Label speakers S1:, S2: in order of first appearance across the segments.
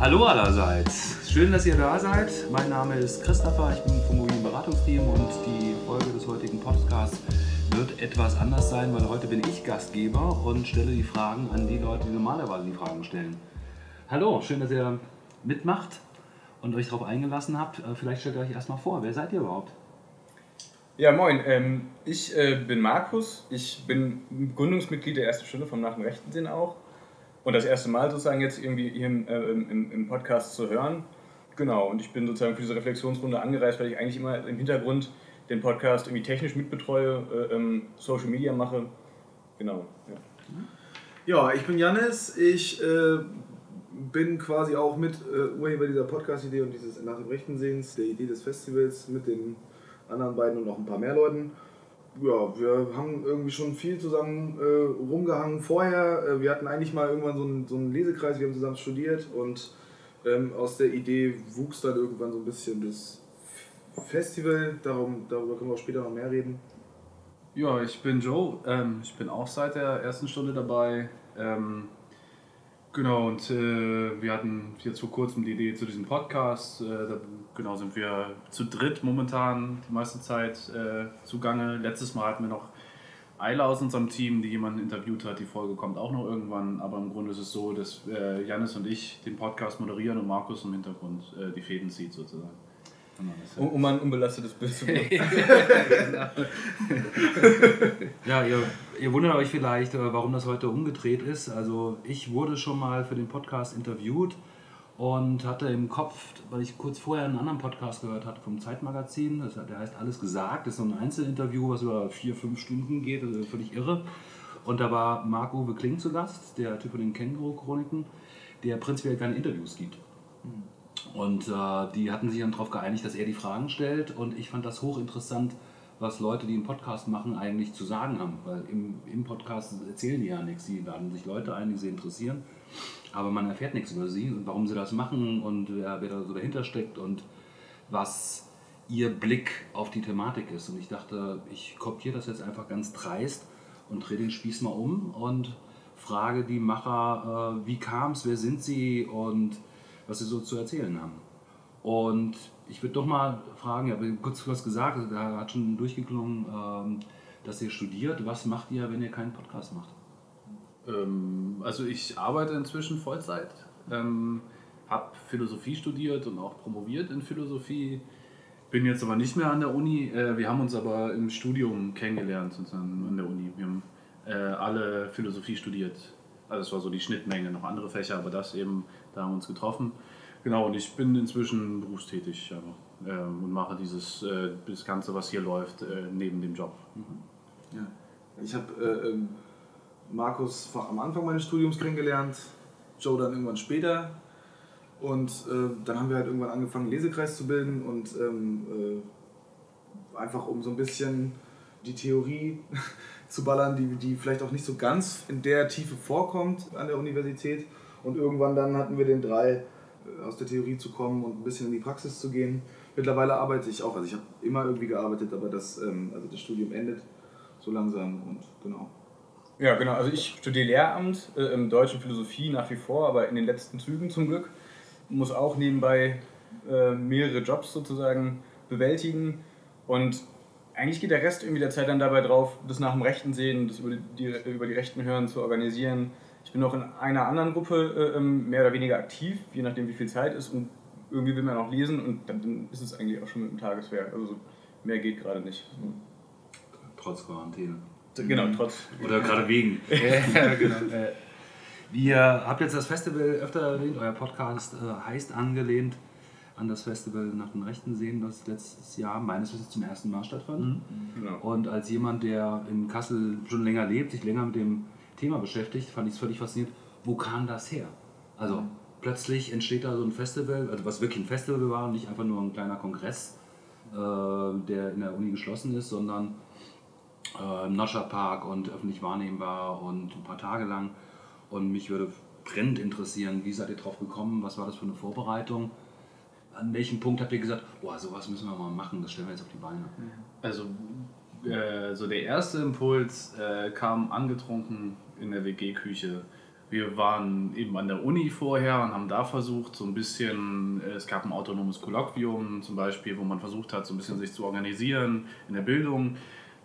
S1: Hallo allerseits. Schön, dass ihr da seid. Mein Name ist Christopher, ich bin vom mobilen Beratungsteam und die Folge des heutigen Podcasts wird etwas anders sein, weil heute bin ich Gastgeber und stelle die Fragen an die Leute, die normalerweise die Fragen stellen. Hallo, schön, dass ihr mitmacht und euch darauf eingelassen habt. Äh, vielleicht stellt ihr euch erstmal vor, wer seid ihr überhaupt?
S2: Ja, moin. Ähm, ich äh, bin Markus. Ich bin Gründungsmitglied der ersten Stunde vom Nach dem Rechten Sinn auch. Und das erste Mal sozusagen jetzt irgendwie hier im, äh, im, im, Podcast zu hören. Genau, und ich bin sozusagen für diese Reflexionsrunde angereist, weil ich eigentlich immer im Hintergrund den Podcast irgendwie technisch mitbetreue, äh, ähm, Social Media mache. Genau.
S3: Ja, ja ich bin Janis. Ich äh, bin quasi auch mit äh, Urheber dieser Podcast-Idee und dieses Nach dem Rechten Sehens, der Idee des Festivals mit den anderen beiden und noch ein paar mehr Leuten. Ja, wir haben irgendwie schon viel zusammen äh, rumgehangen vorher. Äh, wir hatten eigentlich mal irgendwann so einen, so einen Lesekreis, wir haben zusammen studiert und ähm, aus der Idee wuchs dann irgendwann so ein bisschen das Festival. Darum, darüber können wir auch später noch mehr reden.
S4: Ja, ich bin Joe. Ähm, ich bin auch seit der ersten Stunde dabei. Ähm, Genau, und äh, wir hatten jetzt vor kurzem die Idee zu diesem Podcast. Äh, da, genau sind wir zu dritt momentan die meiste Zeit äh, zugange. Letztes Mal hatten wir noch Eila aus unserem Team, die jemanden interviewt hat. Die Folge kommt auch noch irgendwann. Aber im Grunde ist es so, dass äh, Janis und ich den Podcast moderieren und Markus im Hintergrund äh, die Fäden zieht sozusagen.
S2: Um, um ein unbelastetes Bild zu bekommen.
S1: ja, ihr, ihr, wundert euch vielleicht, äh, warum das heute umgedreht ist. Also ich wurde schon mal für den Podcast interviewt und hatte im Kopf, weil ich kurz vorher einen anderen Podcast gehört hatte vom Zeitmagazin, das, der heißt Alles gesagt, das ist so ein Einzelinterview, was über vier, fünf Stunden geht, also völlig irre. Und da war Marc-Uwe Kling zu Gast, der Typ von den Känguru-Chroniken, der prinzipiell keine Interviews gibt. Und äh, die hatten sich dann darauf geeinigt, dass er die Fragen stellt. Und ich fand das hochinteressant, was Leute, die einen Podcast machen, eigentlich zu sagen haben. Weil im, im Podcast erzählen die ja nichts. Sie laden sich Leute ein, die sie interessieren. Aber man erfährt nichts über sie und warum sie das machen und wer, wer da so dahinter steckt und was ihr Blick auf die Thematik ist. Und ich dachte, ich kopiere das jetzt einfach ganz dreist und drehe den Spieß mal um und frage die Macher, äh, wie kam es, wer sind sie und was sie so zu erzählen haben. Und ich würde doch mal fragen, ich habe kurz was gesagt, also da hat schon durchgeklungen, ähm, dass ihr studiert. Was macht ihr, wenn ihr keinen Podcast macht?
S4: Ähm, also ich arbeite inzwischen Vollzeit, ähm, habe Philosophie studiert und auch promoviert in Philosophie. Bin jetzt aber nicht mehr an der Uni. Äh, wir haben uns aber im Studium kennengelernt sozusagen an der Uni. Wir haben äh, alle Philosophie studiert. Also es war so die Schnittmenge, noch andere Fächer, aber das eben da haben wir uns getroffen. Genau, und ich bin inzwischen berufstätig ja, äh, und mache dieses äh, das Ganze, was hier läuft, äh, neben dem Job.
S3: Mhm. Ja. Ich habe äh, ähm, Markus am Anfang meines Studiums kennengelernt, Joe dann irgendwann später. Und dann haben wir halt irgendwann angefangen, einen Lesekreis zu bilden und ähm, äh, einfach um so ein bisschen die Theorie zu ballern, die, die vielleicht auch nicht so ganz in der Tiefe vorkommt an der Universität und irgendwann dann hatten wir den drei, äh, aus der Theorie zu kommen und ein bisschen in die Praxis zu gehen. Mittlerweile arbeite ich auch, also ich habe immer irgendwie gearbeitet, aber das, ähm, also das Studium endet so langsam und genau.
S2: Ja, genau. Also ich studiere Lehramt äh, im deutschen Philosophie nach wie vor, aber in den letzten Zügen zum Glück. Muss auch nebenbei äh, mehrere Jobs sozusagen bewältigen. Und eigentlich geht der Rest irgendwie der Zeit dann dabei drauf, das nach dem Rechten sehen, das über die, über die Rechten hören zu organisieren, ich bin noch in einer anderen Gruppe äh, ähm, mehr oder weniger aktiv, je nachdem wie viel Zeit ist und irgendwie will man auch lesen und dann ist es eigentlich auch schon mit dem Tageswerk. Also mehr geht gerade nicht.
S1: Trotz Quarantäne.
S2: Genau, mhm. trotz.
S1: Oder gerade wegen. ja, genau. Wir habt jetzt das Festival öfter erwähnt, euer Podcast äh, heißt angelehnt an das Festival nach den Rechten sehen, das letztes Jahr meines Wissens zum ersten Mal stattfand. Mhm. Genau. Und als jemand, der in Kassel schon länger lebt, sich länger mit dem Thema beschäftigt, fand ich es völlig faszinierend. Wo kam das her? Also mhm. plötzlich entsteht da so ein Festival, also was wirklich ein Festival war, nicht einfach nur ein kleiner Kongress, äh, der in der Uni geschlossen ist, sondern äh, im Noscherpark und öffentlich wahrnehmbar und ein paar Tage lang. Und mich würde brennend interessieren, wie seid ihr drauf gekommen? Was war das für eine Vorbereitung? An welchem Punkt habt ihr gesagt, boah, sowas müssen wir mal machen, das stellen wir jetzt auf die Beine?
S4: Also äh, so der erste Impuls äh, kam angetrunken in der WG-Küche wir waren eben an der Uni vorher und haben da versucht, so ein bisschen, äh, es gab ein autonomes Kolloquium zum Beispiel, wo man versucht hat, so ein bisschen sich zu organisieren in der Bildung.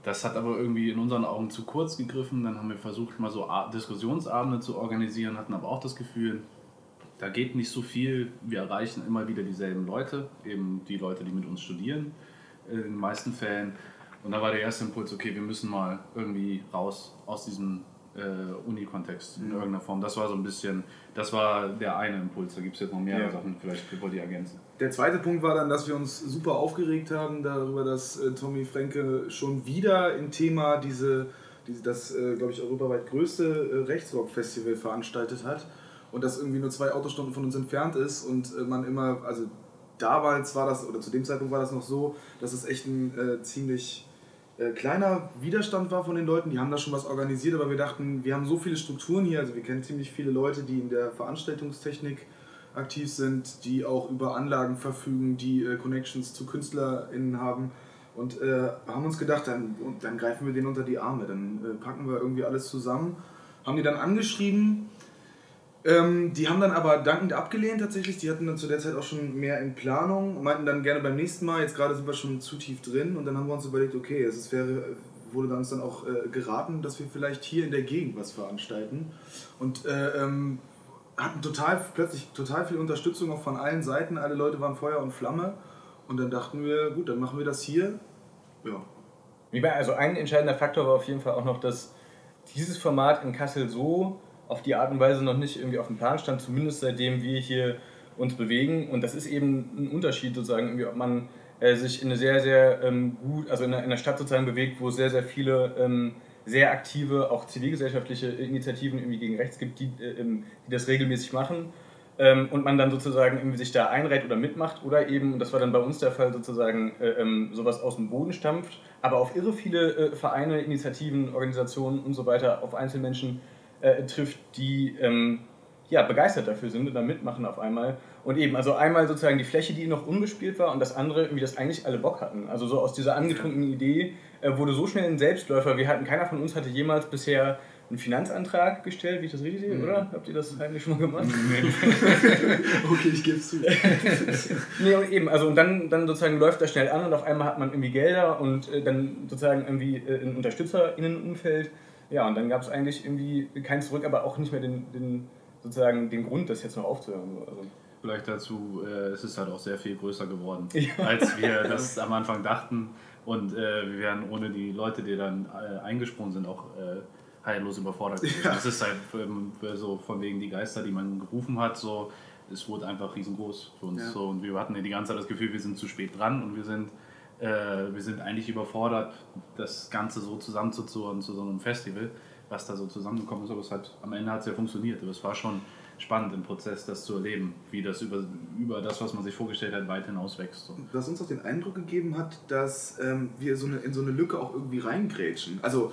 S4: Das hat aber irgendwie in unseren Augen zu kurz gegriffen. Dann haben wir versucht, mal so Diskussionsabende zu organisieren, hatten aber auch das Gefühl, da geht nicht so viel. Wir erreichen immer wieder dieselben Leute, eben die Leute, die mit uns studieren, in den meisten Fällen. Und da war der erste Impuls, okay, wir müssen mal irgendwie raus aus diesem äh, Uni-Kontext in irgendeiner Form. Das war so ein bisschen, das war der eine Impuls. Da gibt es jetzt noch mehrere
S3: Ja.
S4: Sachen, vielleicht wollt ihr ergänzen.
S3: Der zweite Punkt war dann, dass wir uns super aufgeregt haben darüber, dass äh, Tommy Fränke schon wieder im Thema diese, diese das, äh, glaube ich, europaweit größte äh, Rechtsrock-Festival veranstaltet hat und das irgendwie nur zwei Autostunden von uns entfernt ist und äh, man immer, also damals war das, oder zu dem Zeitpunkt war das noch so, dass es echt ein äh, ziemlich äh, kleiner Widerstand war von den Leuten. Die haben da schon was organisiert, aber wir dachten, wir haben so viele Strukturen hier, also wir kennen ziemlich viele Leute, die in der Veranstaltungstechnik aktiv sind, die auch über Anlagen verfügen, die äh, Connections zu KünstlerInnen haben. Und äh, haben uns gedacht, dann, dann greifen wir denen unter die Arme, dann äh, packen wir irgendwie alles zusammen. Haben die dann angeschrieben. Ähm, die haben dann aber dankend abgelehnt tatsächlich. Die hatten dann zu der Zeit auch schon mehr in Planung, meinten dann gerne beim nächsten Mal, jetzt gerade sind wir schon zu tief drin. Und dann haben wir uns überlegt, okay, es wäre, wurde dann uns dann auch äh, geraten, dass wir vielleicht hier in der Gegend was veranstalten. Und äh, ähm, hatten total, plötzlich total viel Unterstützung auch von allen Seiten. Alle Leute waren Feuer und Flamme. Und dann dachten wir, gut, dann machen wir das hier. Ja.
S2: Also ein entscheidender Faktor war auf jeden Fall auch noch, dass dieses Format in Kassel so auf die Art und Weise noch nicht irgendwie auf dem Plan stand, zumindest seitdem wir hier uns bewegen. Und das ist eben ein Unterschied sozusagen, irgendwie, ob man äh, sich in eine sehr, sehr ähm, gut, also in einer, in einer Stadt sozusagen bewegt, wo es sehr, sehr viele ähm, sehr aktive, auch zivilgesellschaftliche Initiativen irgendwie gegen rechts gibt, die, äh, ähm, die das regelmäßig machen. Ähm, und man dann sozusagen irgendwie sich da einreiht oder mitmacht oder eben, und das war dann bei uns der Fall, sozusagen äh, ähm, sowas aus dem Boden stampft, aber auf irre viele äh, Vereine, Initiativen, Organisationen und so weiter, auf Einzelmenschen äh, trifft, die ähm, ja, begeistert dafür sind und da mitmachen auf einmal. Und eben, also einmal sozusagen die Fläche, die noch unbespielt war und das andere, irgendwie das eigentlich alle Bock hatten. Also so aus dieser angetrunkenen Idee äh, wurde so schnell ein Selbstläufer. Wir hatten, keiner von uns hatte jemals bisher einen Finanzantrag gestellt, wie ich das richtig sehe, oder? Habt ihr das heimlich schon mal gemacht?
S3: Okay, ich gebe zu.
S2: Nee, und eben, also und dann, dann sozusagen läuft das schnell an und auf einmal hat man irgendwie Gelder und äh, dann sozusagen irgendwie äh, ein UnterstützerInnenumfeld. Ja, und dann gab es eigentlich irgendwie kein Zurück, aber auch nicht mehr den, den, sozusagen den Grund, das jetzt noch aufzuhören. Also,
S4: Vielleicht dazu, äh, es ist halt auch sehr viel größer geworden,
S2: Ja.
S4: als wir das am Anfang dachten. Und äh, wir wären ohne die Leute, die dann äh, eingesprungen sind, auch äh, heillos überfordert gewesen. Das ist halt ähm, so von wegen die Geister, die man gerufen hat, so, es wurde einfach riesengroß für uns.
S3: Ja.
S4: So, und wir hatten ja die ganze Zeit das Gefühl, wir sind zu spät dran und wir sind, äh, wir sind eigentlich überfordert, das Ganze so zusammenzuzurren zu so einem Festival, was da so zusammengekommen ist. Aber es hat, am Ende hat es ja funktioniert. Aber es war schon spannend im Prozess, das zu erleben, wie das über, über das, was man sich vorgestellt hat, weit hinaus wächst. So.
S3: Was uns auch den Eindruck gegeben hat, dass ähm, wir so eine, in so eine Lücke auch irgendwie reingrätschen. Also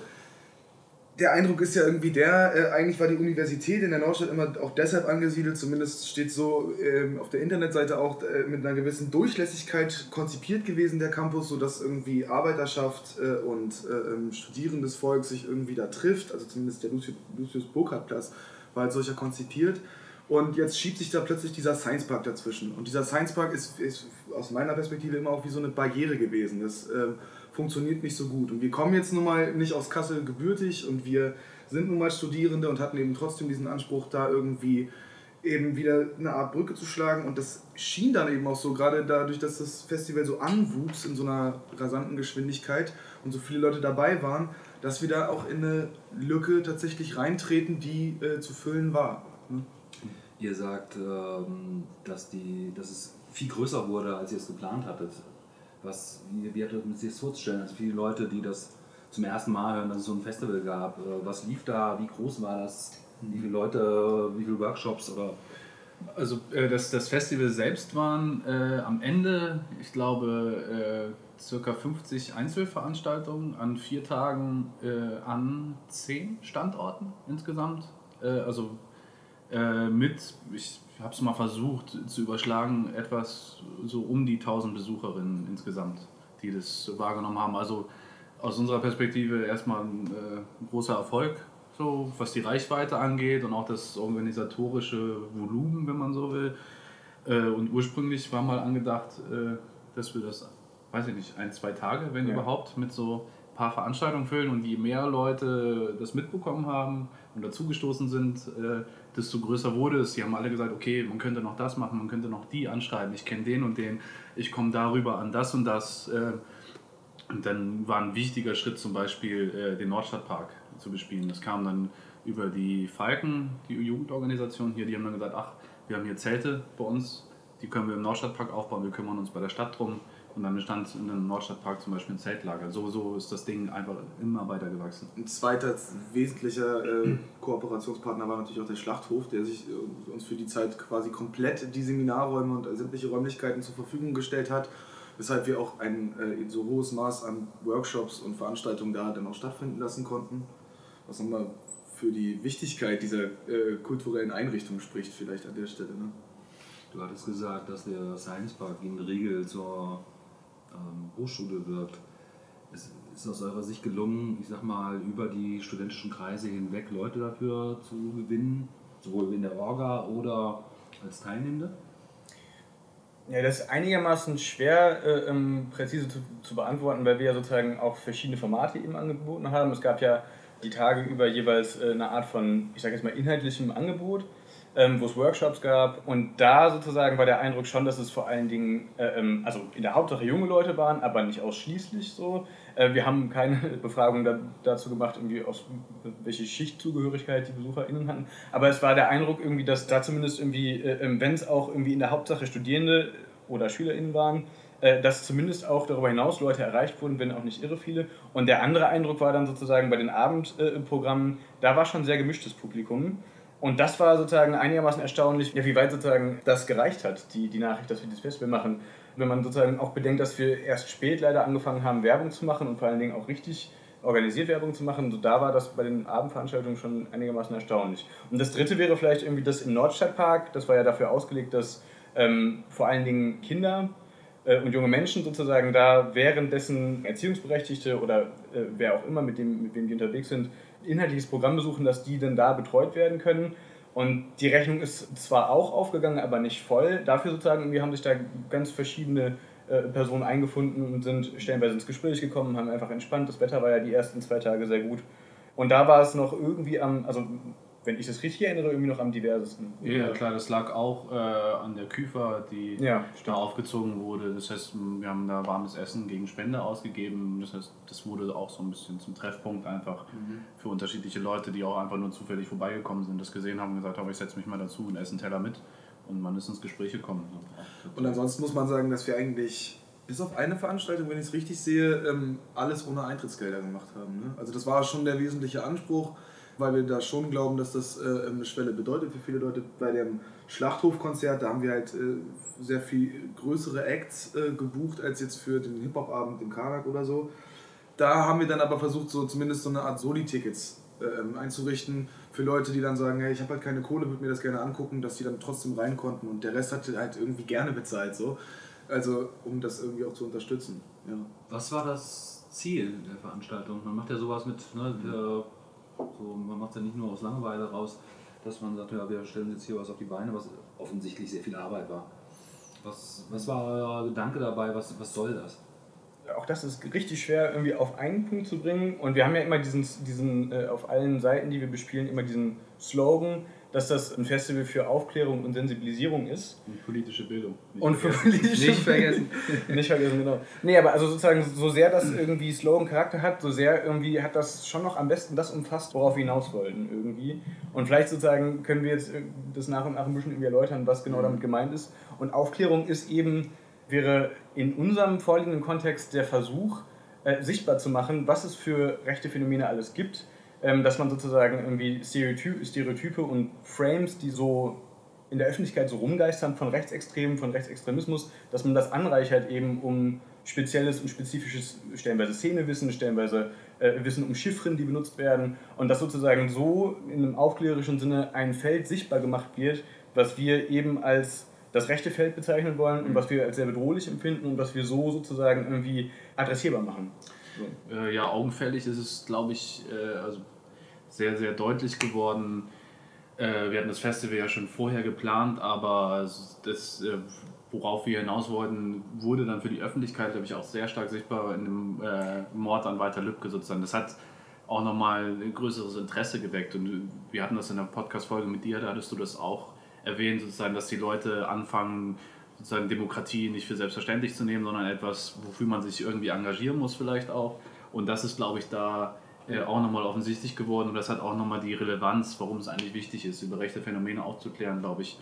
S3: der Eindruck ist ja irgendwie der, äh, eigentlich war die Universität in der Nordstadt immer auch deshalb angesiedelt, zumindest steht so ähm, auf der Internetseite auch äh, mit einer gewissen Durchlässigkeit konzipiert gewesen, der Campus, sodass irgendwie Arbeiterschaft äh, und äh, ähm, studierendes Volk sich irgendwie da trifft, also zumindest der Lucius, Lucius Burkhardt Platz war als solcher konzipiert. Und jetzt schiebt sich da plötzlich dieser Science Park dazwischen. Und dieser Science Park ist, ist aus meiner Perspektive immer auch wie so eine Barriere gewesen. Das ähm, funktioniert nicht so gut. Und wir kommen jetzt nun mal nicht aus Kassel gebürtig und wir sind nun mal Studierende und hatten eben trotzdem diesen Anspruch, da irgendwie eben wieder eine Art Brücke zu schlagen. Und das schien dann eben auch so, gerade dadurch, dass das Festival so anwuchs in so einer rasanten Geschwindigkeit und so viele Leute dabei waren, dass wir da auch in eine Lücke tatsächlich reintreten, die äh, zu füllen war. Ne?
S5: Ihr sagt, ähm, dass, die, dass es viel größer wurde, als ihr es geplant hattet. Was, wie, wie hattet ihr sich das vorzustellen? Also viele Leute, die das zum ersten Mal hören, dass es so ein Festival gab. Äh, Was lief da? Wie groß war das? Wie viele Leute, wie viele Workshops oder
S4: Also äh, das, das Festival selbst waren äh, am Ende, ich glaube, äh, circa 50 Einzelveranstaltungen an vier Tagen äh, an zehn Standorten insgesamt. Äh, also mit, ich habe es mal versucht zu überschlagen, etwas so um die 1000 Besucherinnen insgesamt, die das wahrgenommen haben. Also aus unserer Perspektive erstmal ein, äh, großer Erfolg, so was die Reichweite angeht und auch das organisatorische Volumen, wenn man so will. Äh, und ursprünglich war mal angedacht, äh, dass wir das, weiß ich nicht, ein, zwei Tage, wenn
S2: Ja.
S4: überhaupt, mit so ein paar Veranstaltungen füllen. Und je mehr Leute das mitbekommen haben und dazugestoßen sind, äh, desto größer wurde es. Die haben alle gesagt, okay, man könnte noch das machen, man könnte noch die anschreiben, ich kenne den und den, ich komme darüber an das und das. Äh, und dann war ein wichtiger Schritt zum Beispiel, äh, den Nordstadtpark zu bespielen. Das kam dann über die Falken, die Jugendorganisation hier, die haben dann gesagt, ach, wir haben hier Zelte bei uns, die können wir im Nordstadtpark aufbauen, wir kümmern uns bei der Stadt drum. Und dann entstand in dem Nordstadtpark zum Beispiel ein Zeltlager. So, so ist das Ding einfach immer weiter gewachsen.
S3: Ein zweiter wesentlicher äh, Kooperationspartner war natürlich auch der Schlachthof, der sich äh, uns für die Zeit quasi komplett die Seminarräume und sämtliche Räumlichkeiten zur Verfügung gestellt hat, weshalb wir auch ein äh, so hohes Maß an Workshops und Veranstaltungen da dann auch stattfinden lassen konnten. Was nochmal für die Wichtigkeit dieser äh, kulturellen Einrichtung spricht, vielleicht an der Stelle. Ne?
S1: Du hattest gesagt, dass der Science Park in Riegel zur ähm, Hochschule wirkt. Ist, ist aus eurer Sicht gelungen, ich sag mal, über die studentischen Kreise hinweg Leute dafür zu gewinnen, sowohl in der Orga oder als Teilnehmende?
S2: Ja, das ist einigermaßen schwer äh, ähm, präzise zu, zu beantworten, weil wir ja sozusagen auch verschiedene Formate eben angeboten haben. Es gab ja die Tage über jeweils äh, eine Art von, ich sage jetzt mal, inhaltlichem Angebot, ähm, wo es Workshops gab. Und da sozusagen war der Eindruck schon, dass es vor allen Dingen, äh, ähm, also in der Hauptsache junge Leute waren, aber nicht ausschließlich so. Äh, wir haben keine Befragung da, dazu gemacht, irgendwie aus welche Schichtzugehörigkeit die BesucherInnen hatten. Aber es war der Eindruck irgendwie, dass da zumindest irgendwie, äh, ähm, wenn es auch irgendwie in der Hauptsache Studierende oder SchülerInnen waren, äh, dass zumindest auch darüber hinaus Leute erreicht wurden, wenn auch nicht irre viele. Und der andere Eindruck war dann sozusagen bei den Abendprogrammen, da war schon sehr gemischtes Publikum. Und das war sozusagen einigermaßen erstaunlich, ja, wie weit sozusagen das gereicht hat, die, die Nachricht, dass wir das Festival machen. Wenn man sozusagen auch bedenkt, dass wir erst spät leider angefangen haben, Werbung zu machen und vor allen Dingen auch richtig organisiert Werbung zu machen, so da war das bei den Abendveranstaltungen schon einigermaßen erstaunlich. Und das dritte wäre vielleicht irgendwie das im Nordstadtpark, das war ja dafür ausgelegt, dass ähm, vor allen Dingen Kinder äh, und junge Menschen sozusagen da währenddessen Erziehungsberechtigte oder äh, wer auch immer, mit, dem, mit wem die unterwegs sind, inhaltliches Programm besuchen, dass die dann da betreut werden können. Und die Rechnung ist zwar auch aufgegangen, aber nicht voll. Dafür sozusagen, wir haben sich da ganz verschiedene äh, Personen eingefunden und sind stellenweise ins Gespräch gekommen, haben einfach entspannt. Das Wetter war ja die ersten zwei Tage sehr gut. Und da war es noch irgendwie am, also wenn ich das richtig erinnere, irgendwie noch am diversesten.
S4: Ja, klar, das lag auch äh, an der Küfer, die
S2: Ja,
S4: da aufgezogen wurde. Das heißt, wir haben da warmes Essen gegen Spende ausgegeben. Das heißt, das wurde auch so ein bisschen zum Treffpunkt einfach für unterschiedliche Leute, die auch einfach nur zufällig vorbeigekommen sind, das gesehen haben und gesagt haben, ich setze mich mal dazu und esse einen Teller mit. Und man ist ins Gespräch gekommen.
S3: Und ansonsten muss man sagen, dass wir eigentlich bis auf eine Veranstaltung, wenn ich es richtig sehe, ähm, alles ohne Eintrittsgelder gemacht haben. Ne? Also das war schon der wesentliche Anspruch, weil wir da schon glauben, dass das äh, eine Schwelle bedeutet für viele Leute. Bei dem Schlachthofkonzert, da haben wir halt äh, sehr viel größere Acts äh, gebucht als jetzt für den Hip-Hop-Abend im Karak oder so. Da haben wir dann aber versucht, so zumindest so eine Art Soli-Tickets ähm, einzurichten für Leute, die dann sagen, hey, ich habe halt keine Kohle, würde mir das gerne angucken, dass die dann trotzdem rein konnten und der Rest hat halt irgendwie gerne bezahlt, so. Also, um das irgendwie auch zu unterstützen. Ja.
S1: Was war das Ziel der Veranstaltung? Man macht ja sowas mit, ne, der, so, man macht ja nicht nur aus Langeweile raus, dass man sagt, ja, wir stellen jetzt hier was auf die Beine, was offensichtlich sehr viel Arbeit war. Was, was war euer Gedanke dabei? Was, was soll das?
S2: auch das ist richtig schwer irgendwie auf einen Punkt zu bringen. Und wir haben ja immer diesen, diesen äh, auf allen Seiten, die wir bespielen, immer diesen Slogan, dass das ein Festival für Aufklärung und Sensibilisierung ist.
S4: Und politische Bildung. Nicht
S2: Und für
S4: vergessen.
S2: politische
S1: Nicht vergessen.
S2: nicht vergessen, genau. Nee, aber also sozusagen, so sehr das irgendwie Slogan-Charakter hat, so sehr irgendwie hat das schon noch am besten das umfasst, worauf wir hinaus wollten irgendwie. Und vielleicht sozusagen können wir jetzt äh, das nach und nach ein bisschen irgendwie erläutern, was genau damit gemeint ist. Und Aufklärung ist eben, wäre in unserem vorliegenden Kontext der Versuch, äh, sichtbar zu machen, was es für rechte Phänomene alles gibt, ähm, dass man sozusagen irgendwie Stereotype, Stereotype und Frames, die so in der Öffentlichkeit so rumgeistern von Rechtsextremen, von Rechtsextremismus, dass man das anreichert eben um spezielles und spezifisches, stellenweise Szenewissen, stellenweise äh, Wissen um Chiffren, die benutzt werden und dass sozusagen so in einem aufklärerischen Sinne ein Feld sichtbar gemacht wird, was wir eben als das rechte Feld bezeichnen wollen und was wir als sehr bedrohlich empfinden und was wir so sozusagen irgendwie adressierbar machen.
S4: Äh, ja, augenfällig ist es, glaube ich, äh, also sehr, sehr deutlich geworden. Äh, wir hatten das Festival ja schon vorher geplant, aber das, äh, worauf wir hinaus wollten, wurde dann für die Öffentlichkeit, glaube ich, auch sehr stark sichtbar in dem äh, Mord an Walter Lübcke sozusagen. Das hat auch nochmal ein größeres Interesse geweckt. Und wir hatten das in der Podcast-Folge mit dir, da hattest du das auch erwähnt, sozusagen, dass die Leute anfangen, sozusagen Demokratie nicht für selbstverständlich zu nehmen, sondern etwas, wofür man sich irgendwie engagieren muss vielleicht auch. Und das ist, glaube ich, da äh, auch nochmal offensichtlich geworden und das hat auch nochmal die Relevanz, warum es eigentlich wichtig ist, über rechte Phänomene aufzuklären, glaube ich,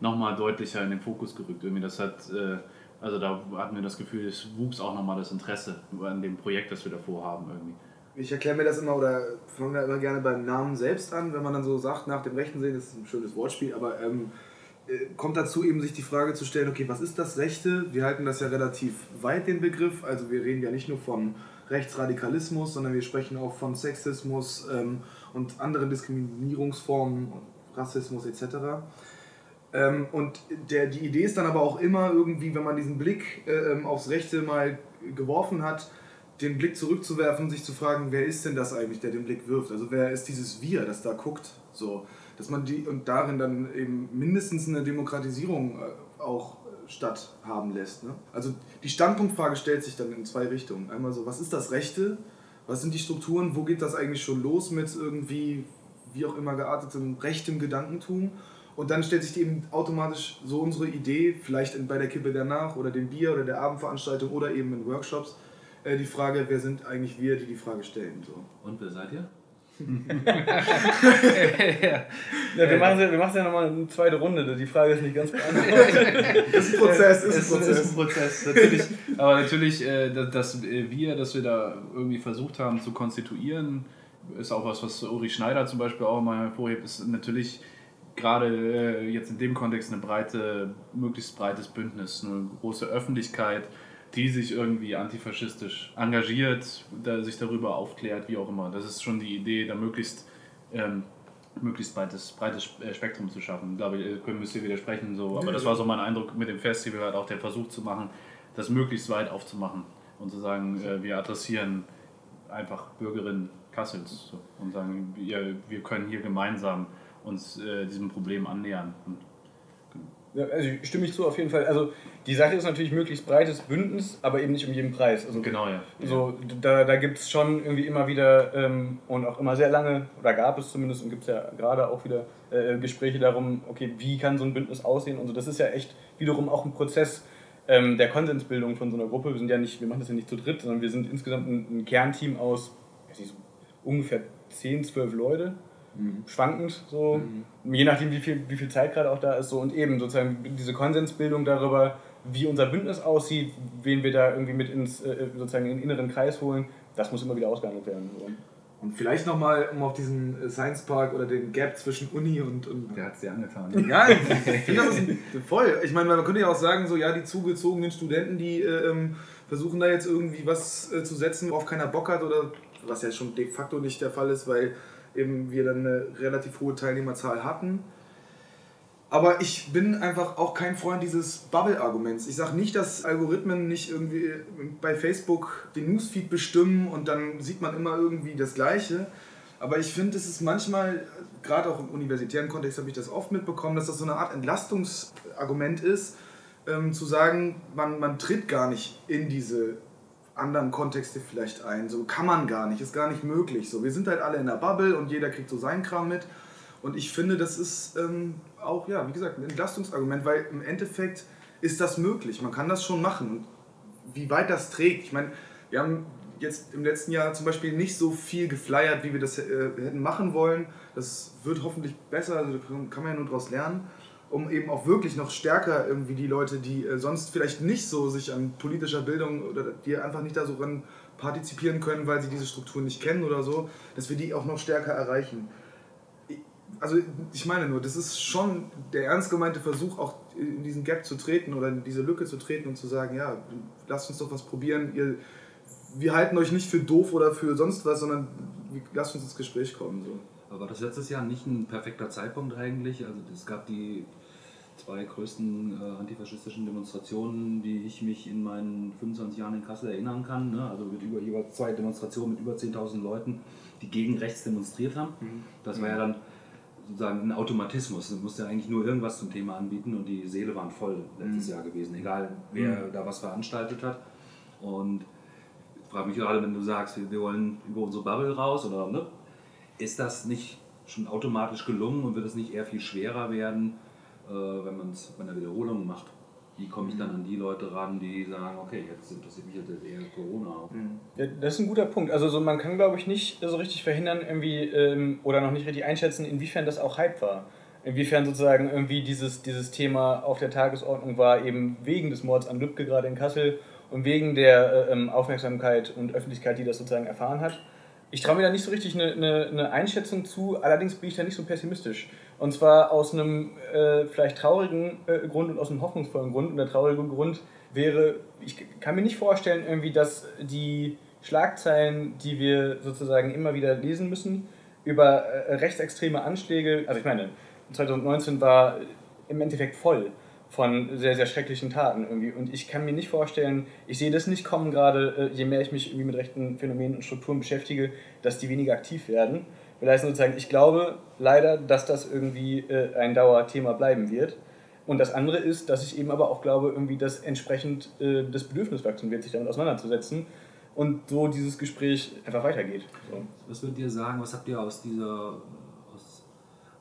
S4: nochmal deutlicher in den Fokus gerückt. Irgendwie das hat, äh, also da hatten wir das Gefühl, es wuchs auch nochmal das Interesse an dem Projekt, das wir davor haben irgendwie.
S3: Ich erkläre mir das immer oder fange da immer gerne beim Namen selbst an, wenn man dann so sagt, nach dem Rechten sehen, das ist ein schönes Wortspiel, aber ähm, äh, kommt dazu eben sich die Frage zu stellen, okay, was ist das Rechte? Wir halten das ja relativ weit, den Begriff, also wir reden ja nicht nur von Rechtsradikalismus, sondern wir sprechen auch von Sexismus ähm, und anderen Diskriminierungsformen, Rassismus etc. Ähm, und der, die Idee ist dann aber auch immer irgendwie, wenn man diesen Blick äh, aufs Rechte mal geworfen hat, den Blick zurückzuwerfen sich zu fragen, wer ist denn das eigentlich, der den Blick wirft? Also wer ist dieses Wir, das da guckt? So, dass man die und darin dann eben mindestens eine Demokratisierung äh, auch statthaben lässt. Ne? Also die Standpunktfrage stellt sich dann in zwei Richtungen. Einmal so, was ist das Rechte? Was sind die Strukturen? Wo geht das eigentlich schon los mit irgendwie, wie auch immer geartetem rechtem Gedankentum? Und dann stellt sich eben automatisch so unsere Idee, vielleicht bei der Kippe danach oder dem Bier oder der Abendveranstaltung oder eben in Workshops, äh, die Frage, wer sind eigentlich wir, die die Frage stellen. So.
S1: Und wer seid ihr?
S2: Ja. ja, wir machen es ja, nochmal eine zweite Runde. Die Frage ist nicht ganz beantwortet.
S3: ist ein Prozess,
S4: ist, ist, ein Prozess. Ist ein Prozess. Natürlich, aber natürlich, äh, dass wir, dass wir da irgendwie versucht haben zu konstituieren, ist auch was, was Uri Schneider zum Beispiel auch mal hervorhebt, ist natürlich gerade äh, jetzt in dem Kontext eine breite, möglichst breites Bündnis, eine große Öffentlichkeit die sich irgendwie antifaschistisch engagiert, da sich darüber aufklärt, wie auch immer. Das ist schon die Idee, da möglichst, ähm, möglichst breites, breites äh, Spektrum zu schaffen. Ich glaube, ihr könnt müsst ihr widersprechen, so. aber das war so mein Eindruck mit dem Festival, halt auch der Versuch zu machen, das möglichst weit aufzumachen und zu sagen, äh, wir adressieren einfach Bürgerinnen Kassels so, und sagen, wir, wir können hier gemeinsam uns äh, diesem Problem annähern. Und
S2: ja, also stimme ich zu, auf jeden Fall. Also die Sache ist natürlich möglichst breites Bündnis, aber eben nicht um jeden Preis. Also,
S4: genau, ja.
S2: So, da da gibt es schon irgendwie immer wieder ähm, und auch immer sehr lange, oder gab es zumindest und gibt es ja gerade auch wieder äh, Gespräche darum, okay, wie kann so ein Bündnis aussehen und so. Das ist ja echt wiederum auch ein Prozess ähm, der Konsensbildung von so einer Gruppe. Wir sind ja nicht, wir machen das ja nicht zu dritt, sondern wir sind insgesamt ein, ein Kernteam aus nicht, so ungefähr 10, 12 Leute mhm. schwankend, so, mhm. je nachdem, wie viel, wie viel Zeit gerade auch da ist. So, und eben sozusagen diese Konsensbildung darüber, wie unser Bündnis aussieht, wen wir da irgendwie mit ins äh, sozusagen in den inneren Kreis holen, das muss immer wieder ausgehandelt werden. So.
S3: Und vielleicht nochmal, um auf diesen äh, Science Park oder den Gap zwischen Uni und. und
S4: Der hat es dir angetan.
S3: Ja, ich finde das ist voll. Ich meine, man könnte ja auch sagen, so, ja, die zugezogenen Studenten, die äh, ähm, versuchen da jetzt irgendwie was äh, zu setzen, worauf keiner Bock hat oder was ja schon de facto nicht der Fall ist, weil eben wir dann eine relativ hohe Teilnehmerzahl hatten. Aber ich bin einfach auch kein Freund dieses Bubble-Arguments. Ich sage nicht, dass Algorithmen nicht irgendwie bei Facebook den Newsfeed bestimmen und dann sieht man immer irgendwie das Gleiche. Aber ich finde, es ist manchmal, gerade auch im universitären Kontext habe ich das oft mitbekommen, dass das so eine Art Entlastungsargument ist, ähm, zu sagen, man, man tritt gar nicht in diese anderen Kontexte vielleicht ein. So kann man gar nicht, ist gar nicht möglich. So, wir sind halt alle in der Bubble und jeder kriegt so seinen Kram mit. Und ich finde, das ist ähm, auch, ja, wie gesagt, ein Entlastungsargument, weil im Endeffekt ist das möglich. Man kann das schon machen. Und wie weit das trägt, ich meine, wir haben jetzt im letzten Jahr zum Beispiel nicht so viel geflyert, wie wir das äh, hätten machen wollen. Das wird hoffentlich besser, also kann man ja nur daraus lernen um eben auch wirklich noch stärker irgendwie die Leute, die äh, sonst vielleicht nicht so sich an politischer Bildung oder die einfach nicht da so ran partizipieren können, weil sie diese Strukturen nicht kennen oder so, dass wir die auch noch stärker erreichen. Also ich meine nur, das ist schon der ernst gemeinte Versuch, auch in diesen Gap zu treten oder in diese Lücke zu treten und zu sagen, ja, lasst uns doch was probieren. Ihr, wir halten euch nicht für doof oder für sonst was, sondern lasst uns ins Gespräch kommen. So.
S1: Aber war das letztes Jahr nicht ein perfekter Zeitpunkt eigentlich? Also es gab die zwei größten äh, antifaschistischen Demonstrationen, die ich mich in meinen 25 Jahren in Kassel erinnern kann. Ne? Also mit über jeweils zwei Demonstrationen mit über 10.000 Leuten, die gegen rechts demonstriert haben.
S2: Mhm.
S1: Das war ja dann sozusagen ein Automatismus. Du musst ja eigentlich nur irgendwas zum Thema anbieten und die Seele waren voll letztes
S2: Mhm.
S1: Jahr gewesen, egal wer da was veranstaltet hat. Und ich frage mich gerade, wenn du sagst, wir- wir wollen über unsere Bubble raus oder ne? Ist das nicht schon automatisch gelungen und wird es nicht eher viel schwerer werden, äh, wenn man es bei einer Wiederholung macht? Wie komme ich dann an die Leute ran, die sagen, okay, jetzt interessiert mich jetzt eher Corona.
S2: Ja, das ist ein guter Punkt. Also so, man kann, glaube ich, nicht so richtig verhindern irgendwie ähm, oder noch nicht richtig einschätzen, inwiefern das auch Hype war. Inwiefern sozusagen irgendwie dieses, dieses Thema auf der Tagesordnung war, eben wegen des Mords an Lübcke gerade in Kassel und wegen der äh, ähm, Aufmerksamkeit und Öffentlichkeit, die das sozusagen erfahren hat. Ich traue mir da nicht so richtig eine, eine, eine Einschätzung zu, allerdings bin ich da nicht so pessimistisch. Und zwar aus einem äh, vielleicht traurigen äh, Grund und aus einem hoffnungsvollen Grund. Und der traurige Grund wäre, ich kann mir nicht vorstellen, irgendwie, dass die Schlagzeilen, die wir sozusagen immer wieder lesen müssen, über äh, rechtsextreme Anschläge, also ich meine, 2019 war im Endeffekt voll von sehr, sehr schrecklichen Taten irgendwie. Und ich kann mir nicht vorstellen, ich sehe das nicht kommen gerade, äh, je mehr ich mich irgendwie mit rechten Phänomenen und Strukturen beschäftige, dass die weniger aktiv werden. Will heißen sozusagen, ich glaube leider, dass das irgendwie äh, ein Dauerthema bleiben wird. Und das andere ist, dass ich eben aber auch glaube, irgendwie, dass entsprechend äh, das Bedürfnis wachsen wird, sich damit auseinanderzusetzen und so dieses Gespräch einfach weitergeht. So.
S1: Was würdet ihr sagen, was habt ihr aus dieser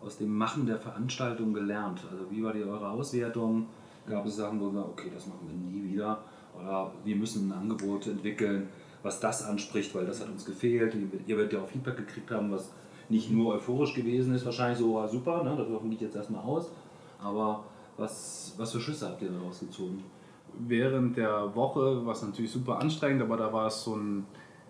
S1: aus dem Machen der Veranstaltung gelernt? Also wie war die eure Auswertung? Gab es Sachen, wo wir, okay, das machen wir nie wieder? Oder wir müssen ein Angebot entwickeln, was das anspricht, weil das hat uns gefehlt. Ihr werdet ja auch Feedback gekriegt haben, was nicht nur euphorisch gewesen ist, wahrscheinlich so war super, ne? das geht jetzt erstmal aus. Aber was, was für Schlüsse habt ihr daraus gezogen?
S4: während der Woche war es natürlich super anstrengend, aber da war es so ein,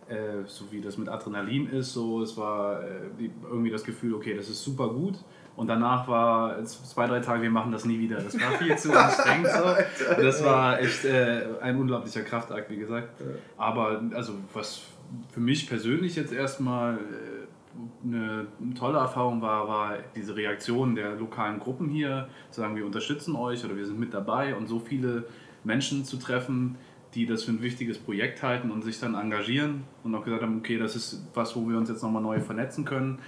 S4: äh, so wie das mit Adrenalin ist, so es war äh, irgendwie das Gefühl, okay, das ist super gut. Und danach war zwei, drei Tage, wir machen das nie wieder. Das war viel zu anstrengend so. Und das war echt äh, ein unglaublicher Kraftakt, wie gesagt. Aber also was für mich persönlich jetzt erstmal äh, eine tolle Erfahrung war, war diese Reaktion der lokalen Gruppen hier, zu sagen, wir unterstützen euch oder wir sind mit dabei und so viele Menschen zu treffen, die das für ein wichtiges Projekt halten und sich dann engagieren und auch gesagt haben, okay, das ist was, wo wir uns jetzt nochmal neu vernetzen können.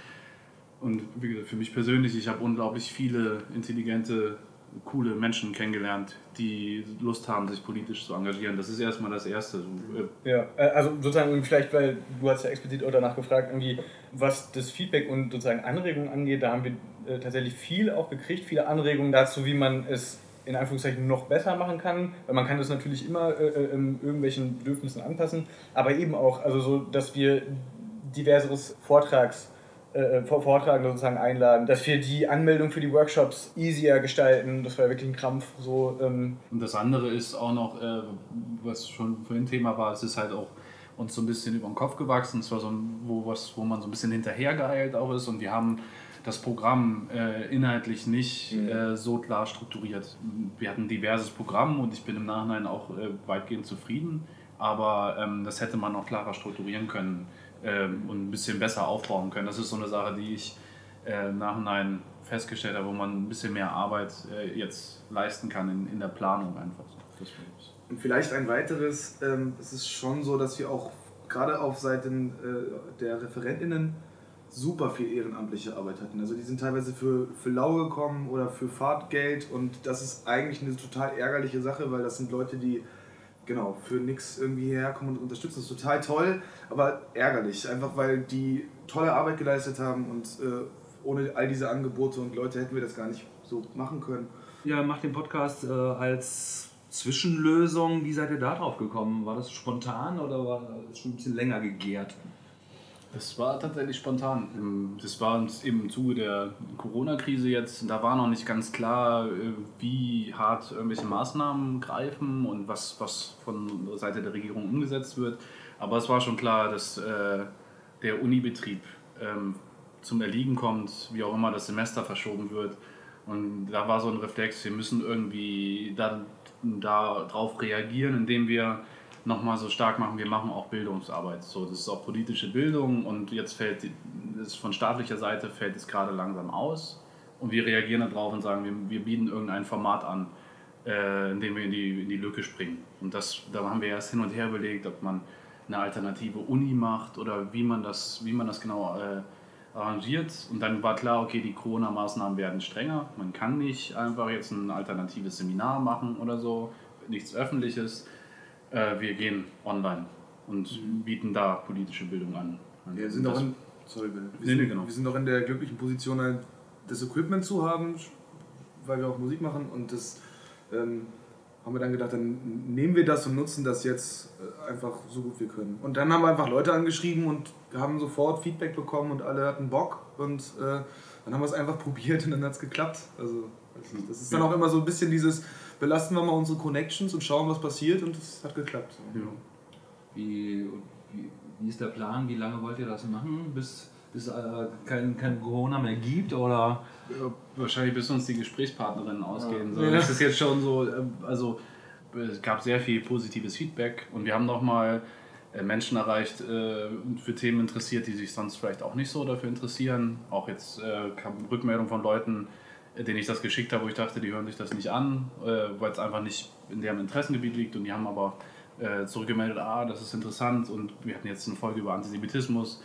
S4: Und wie gesagt, für mich persönlich, ich habe unglaublich viele intelligente, coole Menschen kennengelernt, die Lust haben, sich politisch zu engagieren. Das ist erstmal das Erste.
S2: Ja, äh, also sozusagen vielleicht, weil du hast ja explizit auch danach gefragt, irgendwie, was das Feedback und sozusagen Anregungen angeht, da haben wir äh, tatsächlich viel auch gekriegt, viele Anregungen dazu, wie man es in Anführungszeichen noch besser machen kann, weil man kann das natürlich immer äh, äh, ähm, irgendwelchen Bedürfnissen anpassen, aber eben auch, also so, dass wir diverseres Vortrags äh, Vor- Vortragende sozusagen einladen, dass wir die Anmeldung für die Workshops easier gestalten, das war wirklich ein Krampf, so ähm,
S4: Und das andere ist auch noch, äh, was schon vorhin Thema war, es ist halt auch uns so ein bisschen über den Kopf gewachsen. Es war so ein, wo, was, wo man so ein bisschen hinterhergeeilt auch ist. Und wir haben das Programm äh, inhaltlich nicht äh, so klar strukturiert. Wir hatten ein diverses Programm und ich bin im Nachhinein auch äh, weitgehend zufrieden, aber ähm, das hätte man noch klarer strukturieren können ähm, und ein bisschen besser aufbauen können. Das ist so eine Sache, die ich äh, im Nachhinein festgestellt habe, wo man ein bisschen mehr Arbeit äh, jetzt leisten kann in, in der Planung einfach.
S3: Und vielleicht ein weiteres, ähm, es ist schon so, dass wir auch gerade auf Seiten äh, der ReferentInnen super viel ehrenamtliche Arbeit hatten. Also die sind teilweise für, für Lau gekommen oder für Fahrtgeld und das ist eigentlich eine total ärgerliche Sache, weil das sind Leute, die genau für nichts irgendwie herkommen und unterstützen. Das ist total toll, aber ärgerlich, einfach weil die tolle Arbeit geleistet haben und äh, ohne all diese Angebote und Leute hätten wir das gar nicht so machen können.
S1: Ja, macht den Podcast äh, als Zwischenlösung. Wie seid ihr da drauf gekommen? War das spontan oder war das schon ein bisschen länger gegärt?
S4: Das war tatsächlich spontan. Ähm, Das war im Zuge der Corona-Krise jetzt. Da war noch nicht ganz klar, äh, wie hart irgendwelche Maßnahmen greifen und was, was von Seite der Regierung umgesetzt wird. Aber es war schon klar, dass äh, der Unibetrieb ähm, zum Erliegen kommt, wie auch immer das Semester verschoben wird. Und da war so ein Reflex, wir müssen irgendwie dann da drauf reagieren, indem wir nochmal so stark machen, wir machen auch Bildungsarbeit. So, das ist auch politische Bildung und jetzt fällt das von staatlicher Seite fällt es gerade langsam aus. Und wir reagieren darauf und sagen, wir, wir bieten irgendein Format an, äh, in dem wir in die, in die Lücke springen. Und das, da haben wir erst hin und her überlegt, ob man eine alternative Uni macht oder wie man das, wie man das genau äh, arrangiert. Und dann war klar, okay, die Corona-Maßnahmen werden strenger. Man kann nicht einfach jetzt ein alternatives Seminar machen oder so, nichts Öffentliches. Äh, wir gehen online und bieten da politische Bildung an.
S3: Wir sind auch in, sorry, wir,
S4: Nee,
S3: sind,
S4: nee, genau.
S3: wir sind auch in der glücklichen Position, halt das Equipment zu haben, weil wir auch Musik machen und das ähm, haben wir dann gedacht, dann nehmen wir das und nutzen das jetzt äh, einfach so gut wir können. Und dann haben wir einfach Leute angeschrieben und haben sofort Feedback bekommen und alle hatten Bock und äh, dann haben wir es einfach probiert und dann hat es geklappt. Also das ist dann auch immer so ein bisschen dieses, belasten wir mal unsere Connections und schauen, was passiert und es hat geklappt.
S4: Ja.
S1: Wie, wie, wie ist der Plan? Wie lange wollt ihr das machen? Bis, bis äh, kein, kein Corona mehr gibt? Oder
S4: Ja, wahrscheinlich bis uns die Gesprächspartnerinnen ausgehen. So.
S3: Ja.
S4: Das ist jetzt schon so, äh, also es gab sehr viel positives Feedback und wir haben nochmal Menschen erreicht äh, und für Themen interessiert, die sich sonst vielleicht auch nicht so dafür interessieren. Auch jetzt äh, kam Rückmeldung von Leuten, denen ich das geschickt habe, wo ich dachte, die hören sich das nicht an, äh, weil es einfach nicht in deren Interessengebiet liegt und die haben aber äh, zurückgemeldet, ah, das ist interessant und wir hatten jetzt eine Folge über Antisemitismus.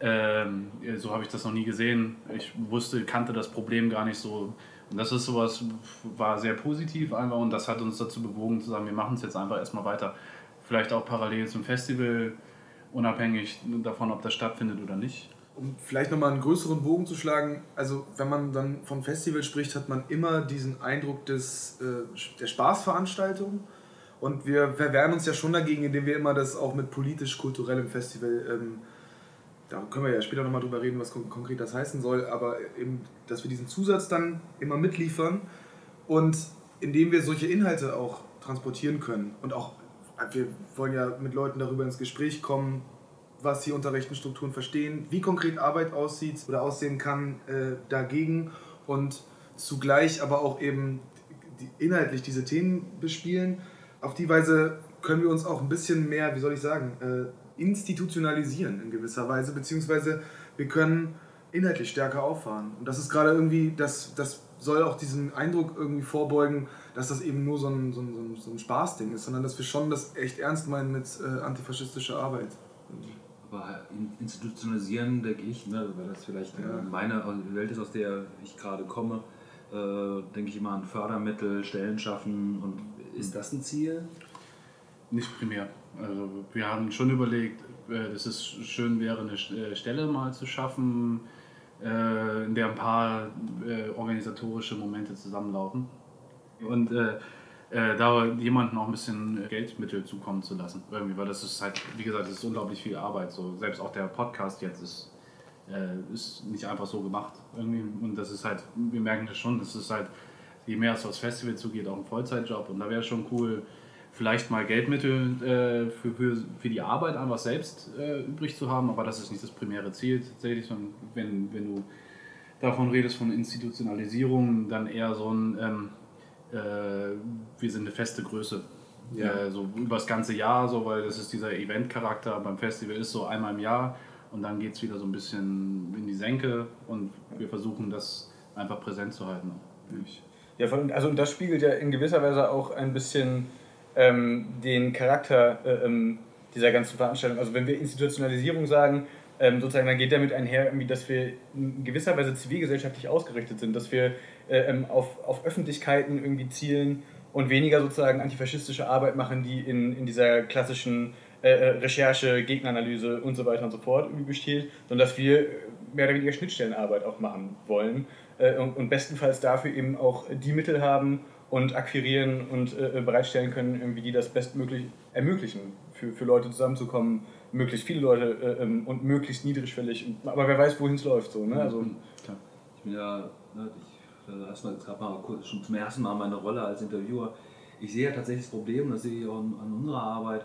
S4: Ähm, so habe ich das noch nie gesehen. Ich wusste, kannte das Problem gar nicht so. Und das ist sowas, war sehr positiv einfach und das hat uns dazu bewogen zu sagen, wir machen es jetzt einfach erstmal weiter. Vielleicht auch parallel zum Festival, unabhängig davon, ob das stattfindet oder nicht.
S3: Um vielleicht nochmal einen größeren Bogen zu schlagen, also wenn man dann vom Festival spricht, hat man immer diesen Eindruck des, äh, der Spaßveranstaltung. Und wir verwehren uns ja schon dagegen, indem wir immer das auch mit politisch-kulturellem Festival, ähm, da können wir ja später nochmal drüber reden, was kon konkret das heißen soll, aber eben, dass wir diesen Zusatz dann immer mitliefern und indem wir solche Inhalte auch transportieren können und auch, wir wollen ja mit Leuten darüber ins Gespräch kommen, was sie unter rechten Strukturen verstehen, wie konkret Arbeit aussieht oder aussehen kann äh, dagegen und zugleich aber auch eben die, inhaltlich diese Themen bespielen. Auf die Weise können wir uns auch ein bisschen mehr, wie soll ich sagen, äh, institutionalisieren in gewisser Weise, beziehungsweise wir können inhaltlich stärker auffahren. Und das ist gerade irgendwie, das, das soll auch diesen Eindruck irgendwie vorbeugen, dass das eben nur so ein, so ein, so ein, Spaßding ist, sondern dass wir schon das echt ernst meinen mit äh, antifaschistischer Arbeit.
S1: Aber in- institutionalisieren, denke ich, ne, weil das vielleicht
S3: Ja.
S1: äh, meine Welt ist, aus der ich gerade komme, äh, denke ich immer an Fördermittel, Stellen schaffen und ist das ein Ziel?
S4: Nicht primär. Also wir haben schon überlegt, äh, dass es schön wäre, eine äh, Stelle mal zu schaffen, äh, in der ein paar äh, organisatorische Momente zusammenlaufen. Und äh, äh, da jemanden auch ein bisschen Geldmittel zukommen zu lassen. Irgendwie, weil das ist halt, wie gesagt, das ist unglaublich viel Arbeit. So. Selbst auch der Podcast jetzt ist, äh, ist nicht einfach so gemacht. Irgendwie. Und das ist halt, wir merken das schon, das ist halt, je mehr es aufs Festival zugeht, auch ein Vollzeitjob. Und da wäre schon cool, vielleicht mal Geldmittel äh, für, für, für die Arbeit einfach selbst äh, übrig zu haben, aber das ist nicht das primäre Ziel tatsächlich, sondern wenn, wenn du davon redest, von Institutionalisierung, dann eher so ein, ähm, äh, wir sind eine feste Größe.
S3: Ja.
S4: Äh, so über das ganze Jahr, so, weil das ist dieser Event-Charakter beim Festival ist so einmal im Jahr und dann geht es wieder so ein bisschen in die Senke und wir versuchen das einfach präsent zu halten.
S2: Ja, also und das spiegelt ja in gewisser Weise auch ein bisschen ähm, den Charakter äh, ähm, dieser ganzen Veranstaltung. Also wenn wir Institutionalisierung sagen, ähm, sozusagen, dann geht damit einher, irgendwie, dass wir in gewisser Weise zivilgesellschaftlich ausgerichtet sind, dass wir äh, ähm, auf, auf Öffentlichkeiten irgendwie zielen und weniger sozusagen antifaschistische Arbeit machen, die in, in dieser klassischen äh, äh, Recherche, Gegneranalyse und so weiter und so fort irgendwie besteht, sondern dass wir mehr oder weniger Schnittstellenarbeit auch machen wollen äh, und, und bestenfalls dafür eben auch die Mittel haben und akquirieren und äh, bereitstellen können, irgendwie, die das bestmöglich ermöglichen, für, für Leute zusammenzukommen, möglichst viele Leute äh, ähm, und möglichst niedrigschwellig. Aber wer weiß, wohin es läuft. So, ne? also,
S1: Ich bin ja, ne, ich äh, erstmal jetzt gerade mal kurz, schon zum ersten Mal meine Rolle als Interviewer. Ich sehe ja tatsächlich das Problem, das sehe ich auch an, an unserer Arbeit,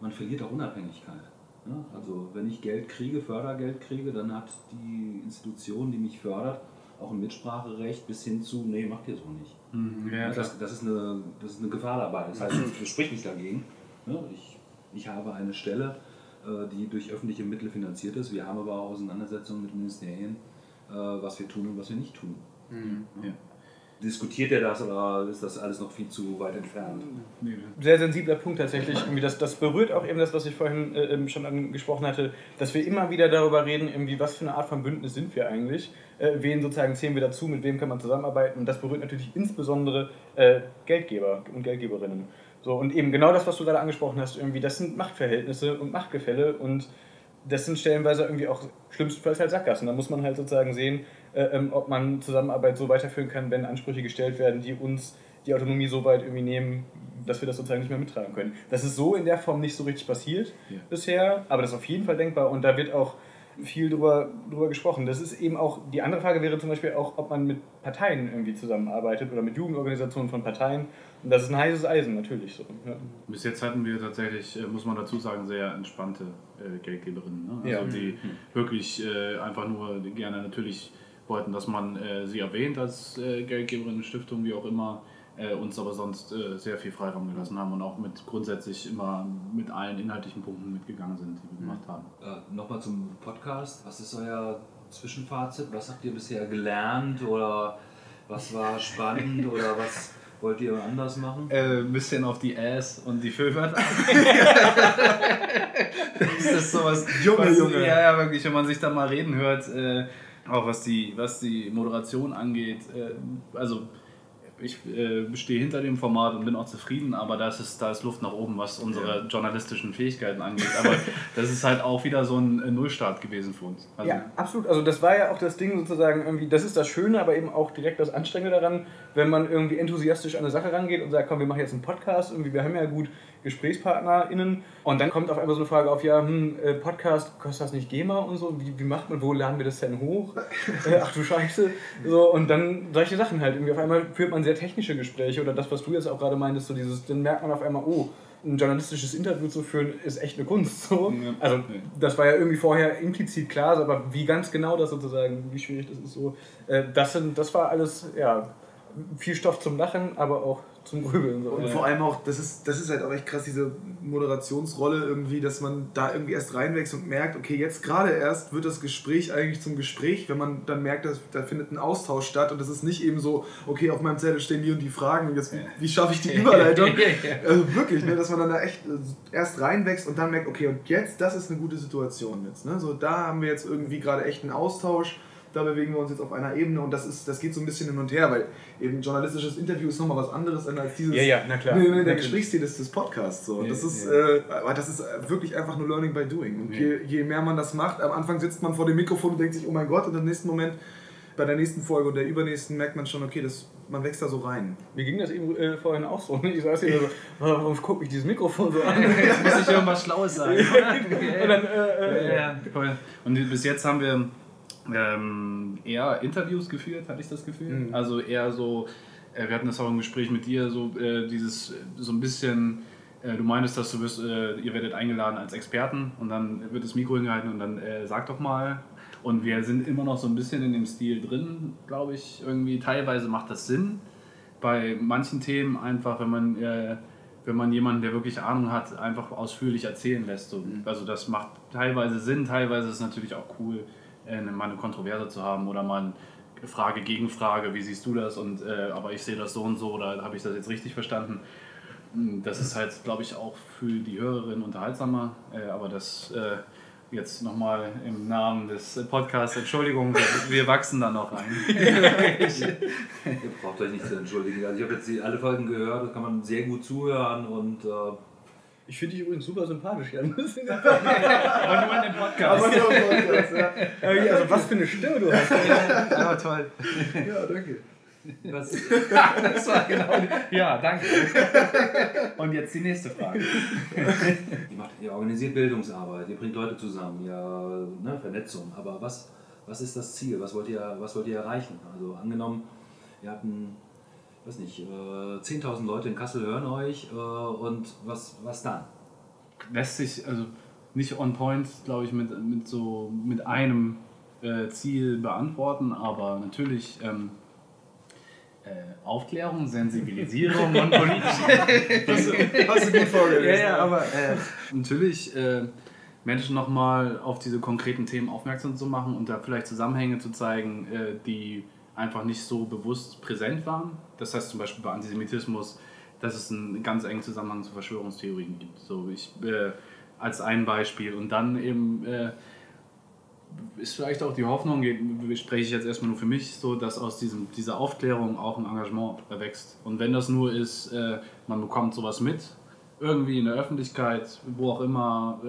S1: man verliert auch Unabhängigkeit. Ne? Also wenn ich Geld kriege, Fördergeld kriege, dann hat die Institution, die mich fördert, auch ein Mitspracherecht bis hin zu, nee, macht ihr so nicht.
S4: Ja,
S1: das, das, ist eine, das ist eine Gefahr dabei. Das heißt, ich sprich mich dagegen. Ne? Ich, ich habe eine Stelle, die durch öffentliche Mittel finanziert ist. Wir haben aber auch Auseinandersetzungen mit Ministerien, äh, was wir tun und was wir nicht tun.
S4: Ja.
S1: Diskutiert ihr das oder ist das alles noch viel zu weit entfernt?
S2: Sehr sensibler Punkt tatsächlich. Irgendwie das, das berührt auch eben das, was ich vorhin äh, eben schon angesprochen hatte, dass wir immer wieder darüber reden, irgendwie, was für eine Art von Bündnis sind wir eigentlich, äh, wen sozusagen zählen wir dazu, mit wem kann man zusammenarbeiten. Und das berührt natürlich insbesondere äh, Geldgeber und Geldgeberinnen. So, und eben genau das, was du gerade angesprochen hast, irgendwie, das sind Machtverhältnisse und Machtgefälle und das sind stellenweise irgendwie auch schlimmstenfalls halt Sackgassen. Da muss man halt sozusagen sehen, äh, ähm, ob man Zusammenarbeit so weiterführen kann, wenn Ansprüche gestellt werden, die uns die Autonomie so weit irgendwie nehmen, dass wir das sozusagen nicht mehr mittragen können. Das ist so in der Form nicht so richtig passiert
S4: Ja.
S2: bisher, aber das ist auf jeden Fall denkbar und da wird auch viel drüber, drüber gesprochen. Das ist eben auch, die andere Frage wäre zum Beispiel auch, ob man mit Parteien irgendwie zusammenarbeitet oder mit Jugendorganisationen von Parteien. Und das ist ein heißes Eisen, natürlich so. Ja.
S4: Bis jetzt hatten wir tatsächlich, äh, muss man dazu sagen, sehr entspannte äh, Geldgeberinnen. Ne? Also
S2: Ja.
S4: die wirklich äh, einfach nur gerne natürlich wollten, dass man äh, sie erwähnt als äh, Geldgeberin, Stiftung, wie auch immer, äh, uns aber sonst äh, sehr viel Freiraum gelassen haben und auch mit grundsätzlich immer mit allen inhaltlichen Punkten mitgegangen sind, die wir gemacht haben.
S1: Äh, Nochmal zum Podcast. Was ist euer Zwischenfazit? Was habt ihr bisher gelernt oder was war spannend oder was wollt ihr anders machen?
S4: Äh, ein bisschen auf die Ass und die Füllwörter. das ist sowas.
S3: Junge,
S4: was,
S3: Junge.
S4: Ja, ja, wirklich, wenn man sich da mal reden hört, äh, auch was die, was die Moderation angeht. Äh, also, ich äh, stehe hinter dem Format und bin auch zufrieden, aber da ist, da ist Luft nach oben, was unsere journalistischen Fähigkeiten angeht. Aber das ist halt auch wieder so ein äh, Nullstart gewesen für uns. Also,
S2: Ja, absolut. Also das war ja auch das Ding sozusagen irgendwie, das ist das Schöne, aber eben auch direkt das Anstrengende daran, wenn man irgendwie enthusiastisch an eine Sache rangeht und sagt, komm, wir machen jetzt einen Podcast, irgendwie, wir haben ja gut GesprächspartnerInnen und dann kommt auf einmal so eine Frage auf, ja, hm, äh, Podcast, kostet das nicht GEMA und so, wie, wie macht man, wo laden wir das denn hoch? Äh, ach du Scheiße. So, und dann solche Sachen halt, irgendwie auf einmal führt man sehr technische Gespräche oder das, was du jetzt auch gerade meintest, so dieses, dann merkt man auf einmal, oh, ein journalistisches Interview zu führen, ist echt eine Kunst. So.
S4: Ja.
S2: Also das war ja irgendwie vorher implizit klar, aber wie ganz genau das sozusagen, wie schwierig das ist so, äh, das, sind, das war alles, ja, viel Stoff zum Lachen, aber auch zum Grübeln. So.
S3: Und vor allem auch, das ist, das ist halt auch echt krass, diese Moderationsrolle irgendwie, dass man da irgendwie erst reinwächst und merkt, okay, jetzt gerade erst wird das Gespräch eigentlich zum Gespräch, wenn man dann merkt, dass da findet ein Austausch statt und das ist nicht eben so, okay, auf meinem Zettel stehen die und die Fragen und jetzt, wie, wie schaffe ich die Überleitung? also wirklich, ne, dass man dann da echt äh, erst reinwächst und dann merkt, okay, und jetzt, das ist eine gute Situation jetzt. Ne? So, da haben wir jetzt irgendwie gerade echt einen Austausch. Da bewegen wir uns jetzt auf einer Ebene und das ist, das geht so ein bisschen hin und her, weil eben journalistisches Interview ist nochmal was anderes als dieses
S2: Ja, ja, na klar.
S3: Nee, nee, der. Gesprächsstil ist des Podcasts. So.
S4: Ja,
S3: Das, ist,
S4: ja.
S3: äh, aber das ist wirklich einfach nur Learning by Doing. Und je, je mehr man das macht, am Anfang sitzt man vor dem Mikrofon und denkt sich, oh mein Gott, und im nächsten Moment, bei der nächsten Folge und der übernächsten, merkt man schon, okay, das, man wächst da so rein.
S2: Mir ging das eben äh, vorhin auch so. Ich saß hier so, warum guckt mich dieses Mikrofon so an?
S4: Jetzt muss ich irgendwas Schlaues sagen.
S2: Und dann, äh, äh,
S4: Ja, ja, voll. Und bis jetzt haben wir ähm, eher Interviews geführt, hatte ich das Gefühl.
S2: Mhm.
S4: Also eher so, äh, wir hatten das auch im Gespräch mit dir, so äh, dieses, äh, so ein bisschen, äh, du meintest, dass du wirst, äh, ihr werdet eingeladen als Experten und dann wird das Mikro hingehalten und dann äh, sag doch mal. Und wir sind immer noch so ein bisschen in dem Stil drin, glaube ich, irgendwie. Teilweise macht das Sinn. Bei manchen Themen einfach, wenn man wenn man jemanden, der wirklich Ahnung hat, einfach ausführlich erzählen lässt. So. Also das macht teilweise Sinn, teilweise ist es natürlich auch cool, mal eine Kontroverse zu haben oder mal eine Frage gegen Frage, wie siehst du das? Und äh, aber ich sehe das so und so oder habe ich das jetzt richtig verstanden? Hm, Das ist halt, glaube ich, auch für die Hörerin unterhaltsamer, äh, aber das äh, jetzt nochmal im Namen des Podcasts, Entschuldigung, wir, wachsen da noch rein.
S1: Ihr braucht euch nicht zu entschuldigen. Also ich habe jetzt alle Folgen gehört, da kann man sehr gut zuhören und äh,
S2: ich finde dich übrigens super sympathisch, Jan.
S4: Aber nur in dem Podcast.
S3: Aber nur im Podcast, ja.
S2: Also was für eine Stimme du hast.
S4: Ja, toll.
S3: ja, danke.
S1: was,
S4: Das war genau. Ja, danke. Und jetzt die nächste Frage.
S1: ihr, macht, ihr organisiert Bildungsarbeit, ihr bringt Leute zusammen, ja, ne, Vernetzung. Aber was, was ist das Ziel? Was wollt, ihr, was wollt ihr erreichen? Also angenommen, ihr habt ein, weiß nicht, äh, 10.000 Leute in Kassel hören euch äh, und was, was dann?
S4: Lässt sich also nicht on point, glaube ich, mit, mit so mit einem äh, Ziel beantworten, aber natürlich ähm, äh, Aufklärung, Sensibilisierung und politische
S3: Hast du, hast du gut vorgelesen.
S4: Ja, ja, aber äh, natürlich äh, Menschen nochmal auf diese konkreten Themen aufmerksam zu machen und da vielleicht Zusammenhänge zu zeigen, äh, die einfach nicht so bewusst präsent waren. Das heißt zum Beispiel bei Antisemitismus, dass es einen ganz engen Zusammenhang zu Verschwörungstheorien gibt. So ich äh, als ein Beispiel. Und dann eben äh, ist vielleicht auch die Hoffnung, spreche ich jetzt erstmal nur für mich, so dass aus diesem, dieser Aufklärung auch ein Engagement erwächst. Und wenn das nur ist, äh, man bekommt sowas mit, irgendwie in der Öffentlichkeit, wo auch immer,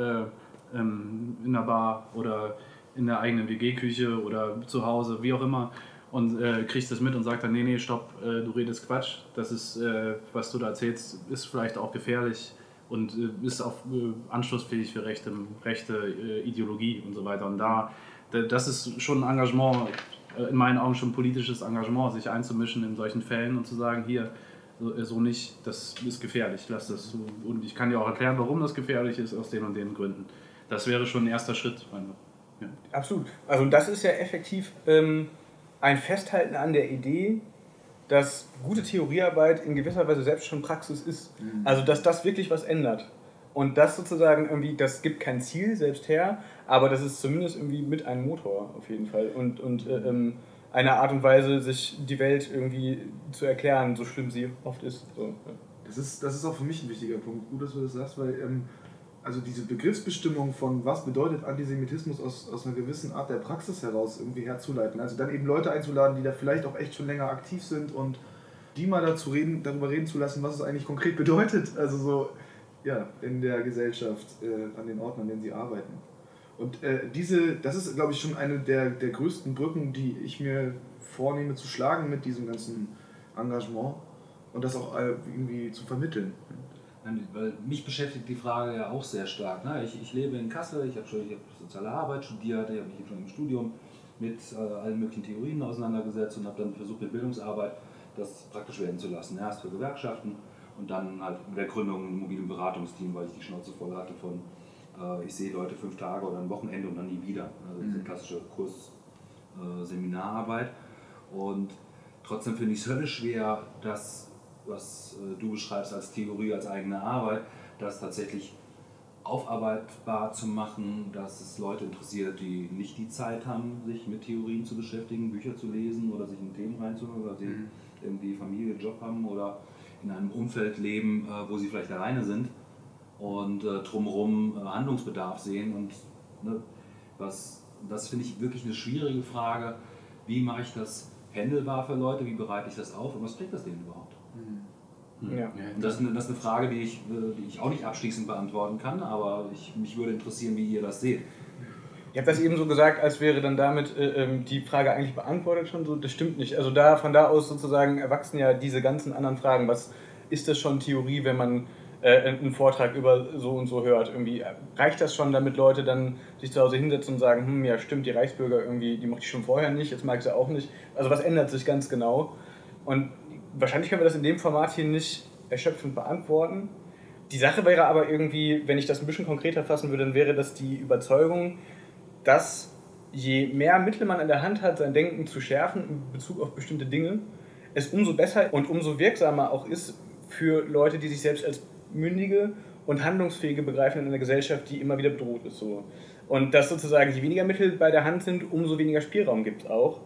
S4: äh, ähm, in der Bar oder in der eigenen WG-Küche oder zu Hause, wie auch immer, und äh, kriegst das mit und sagt dann, nee, nee, stopp, äh, du redest Quatsch, das ist, äh, was du da erzählst, ist vielleicht auch gefährlich und äh, ist auch äh, anschlussfähig für rechte, rechte äh, Ideologie und so weiter. Und da, das ist schon ein Engagement, in meinen Augen schon politisches Engagement, sich einzumischen in solchen Fällen und zu sagen, hier, so, so nicht, das ist gefährlich, lass das. Und ich kann dir auch erklären, warum das gefährlich ist, aus den und den Gründen. Das wäre schon ein erster Schritt.
S2: Ja. Absolut. Also das ist ja effektiv ähm, ein Festhalten an der Idee, dass gute Theoriearbeit in gewisser Weise selbst schon Praxis ist. Mhm. Also dass das wirklich was ändert. Und das sozusagen irgendwie, das gibt kein Ziel selbst her, aber das ist zumindest irgendwie mit einem Motor auf jeden Fall. Und, und äh, ähm, eine Art und Weise, sich die Welt irgendwie zu erklären, so schlimm sie oft ist. So, ja.
S3: das ist. Das ist auch für mich ein wichtiger Punkt. Gut, dass du das sagst, weil ähm, also diese Begriffsbestimmung von was bedeutet Antisemitismus aus, aus einer gewissen Art der Praxis heraus irgendwie herzuleiten. Also dann eben Leute einzuladen, die da vielleicht auch echt schon länger aktiv sind und die mal dazu reden, darüber reden zu lassen, was es eigentlich konkret bedeutet. Also so ja, in der Gesellschaft, äh, an den Orten, an denen sie arbeiten. Und äh, diese, das ist, glaube ich, schon eine der, der größten Brücken, die ich mir vornehme zu schlagen mit diesem ganzen Engagement und das auch äh, irgendwie zu vermitteln.
S1: Weil mich beschäftigt die Frage ja auch sehr stark. Ne? Ich, ich lebe in Kassel, ich habe hab soziale Arbeit studiert, ich habe mich schon im Studium mit äh, allen möglichen Theorien auseinandergesetzt und habe dann versucht, mit Bildungsarbeit das praktisch werden zu lassen. Erst für Gewerkschaften und dann halt mit der Gründung ein mobilen Beratungsteam, weil ich die Schnauze voll hatte von, äh, ich sehe Leute fünf Tage oder ein Wochenende und dann nie wieder. Also diese mhm. klassische Kurs-Seminararbeit. Äh, und trotzdem finde ich es höllisch schwer, dass was äh, du beschreibst als Theorie, als eigene Arbeit, das tatsächlich aufarbeitbar zu machen, dass es Leute interessiert, die nicht die Zeit haben, sich mit Theorien zu beschäftigen, Bücher zu lesen oder sich in Themen reinzuholen, oder die mhm. irgendwie Familie, Job haben oder in einem Umfeld leben, äh, wo sie vielleicht alleine sind und äh, drumherum Handlungsbedarf sehen. Und ne, was, das finde ich wirklich eine schwierige Frage. Wie mache ich das händelbar für Leute? Wie bereite ich das auf und was bringt das denen überhaupt? Mhm. Ja. Das, ist eine, das ist eine Frage, die ich, äh, die ich auch nicht abschließend beantworten kann, aber ich, mich würde interessieren, wie ihr das seht.
S2: Ich habe das eben so gesagt, als wäre dann damit äh, ähm, die Frage eigentlich beantwortet schon so. Das stimmt nicht. Also da von da aus sozusagen erwachsen ja diese ganzen anderen Fragen. Was ist das schon Theorie, wenn man äh, einen Vortrag über so und so hört? Irgendwie reicht das schon, damit Leute dann sich zu Hause hinsetzen und sagen, hm, ja stimmt, die Reichsbürger irgendwie, die mochte ich schon vorher nicht, jetzt mag ich sie auch nicht. Also was ändert sich ganz genau? Und wahrscheinlich können wir das in dem Format hier nicht erschöpfend beantworten. Die Sache wäre aber irgendwie, wenn ich das ein bisschen konkreter fassen würde, dann wäre das die Überzeugung, dass je mehr Mittel man in der Hand hat, sein Denken zu schärfen in Bezug auf bestimmte Dinge, es umso besser und umso wirksamer auch ist für Leute, die sich selbst als mündige und handlungsfähige begreifen in einer Gesellschaft, die immer wieder bedroht ist. So. Und dass sozusagen, je weniger Mittel bei der Hand sind, umso weniger Spielraum gibt es auch.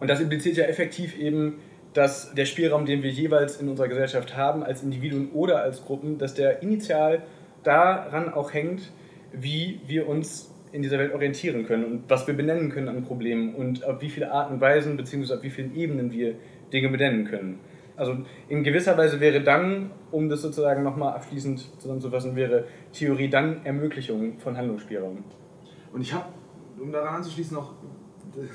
S2: Und das impliziert ja effektiv eben dass der Spielraum, den wir jeweils in unserer Gesellschaft haben, als Individuen oder als Gruppen, dass der initial daran auch hängt, wie wir uns in dieser Welt orientieren können und was wir benennen können an Problemen und auf wie viele Arten und Weisen bzw. auf wie vielen Ebenen wir Dinge benennen können. Also in gewisser Weise wäre dann, um das sozusagen nochmal abschließend zusammenzufassen, wäre Theorie dann Ermöglichung von Handlungsspielraum.
S3: Und ich habe, um daran anzuschließen, noch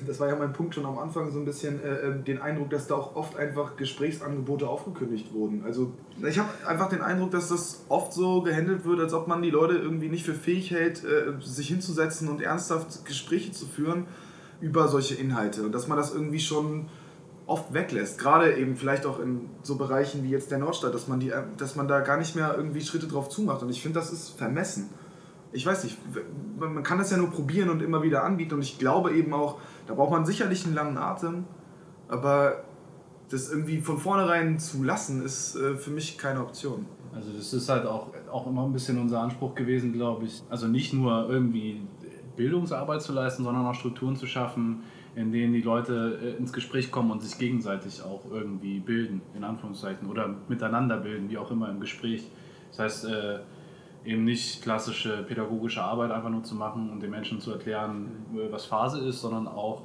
S3: das war ja mein Punkt schon am Anfang, so ein bisschen äh, ähm, den Eindruck, dass da auch oft einfach Gesprächsangebote aufgekündigt wurden. Also ich habe einfach den Eindruck, dass das oft so gehandelt wird, als ob man die Leute irgendwie nicht für fähig hält, äh, sich hinzusetzen und ernsthaft Gespräche zu führen über solche Inhalte. Und dass man das irgendwie schon oft weglässt. Gerade eben vielleicht auch in so Bereichen wie jetzt der Nordstadt, dass man, die, dass man da gar nicht mehr irgendwie Schritte drauf zumacht. Und ich finde, das ist vermessen ich weiß nicht, man kann das ja nur probieren und immer wieder anbieten und ich glaube eben auch, da braucht man sicherlich einen langen Atem, aber das irgendwie von vornherein zu lassen, ist äh, für mich keine Option.
S4: Also das ist halt auch, auch immer ein bisschen unser Anspruch gewesen, glaube ich. Also nicht nur irgendwie Bildungsarbeit zu leisten, sondern auch Strukturen zu schaffen, in denen die Leute äh, ins Gespräch kommen und sich gegenseitig auch irgendwie bilden, in Anführungszeichen, oder miteinander bilden, wie auch immer im Gespräch. Das heißt, äh, eben nicht klassische pädagogische Arbeit einfach nur zu machen und den Menschen zu erklären, äh, was Phase ist, sondern auch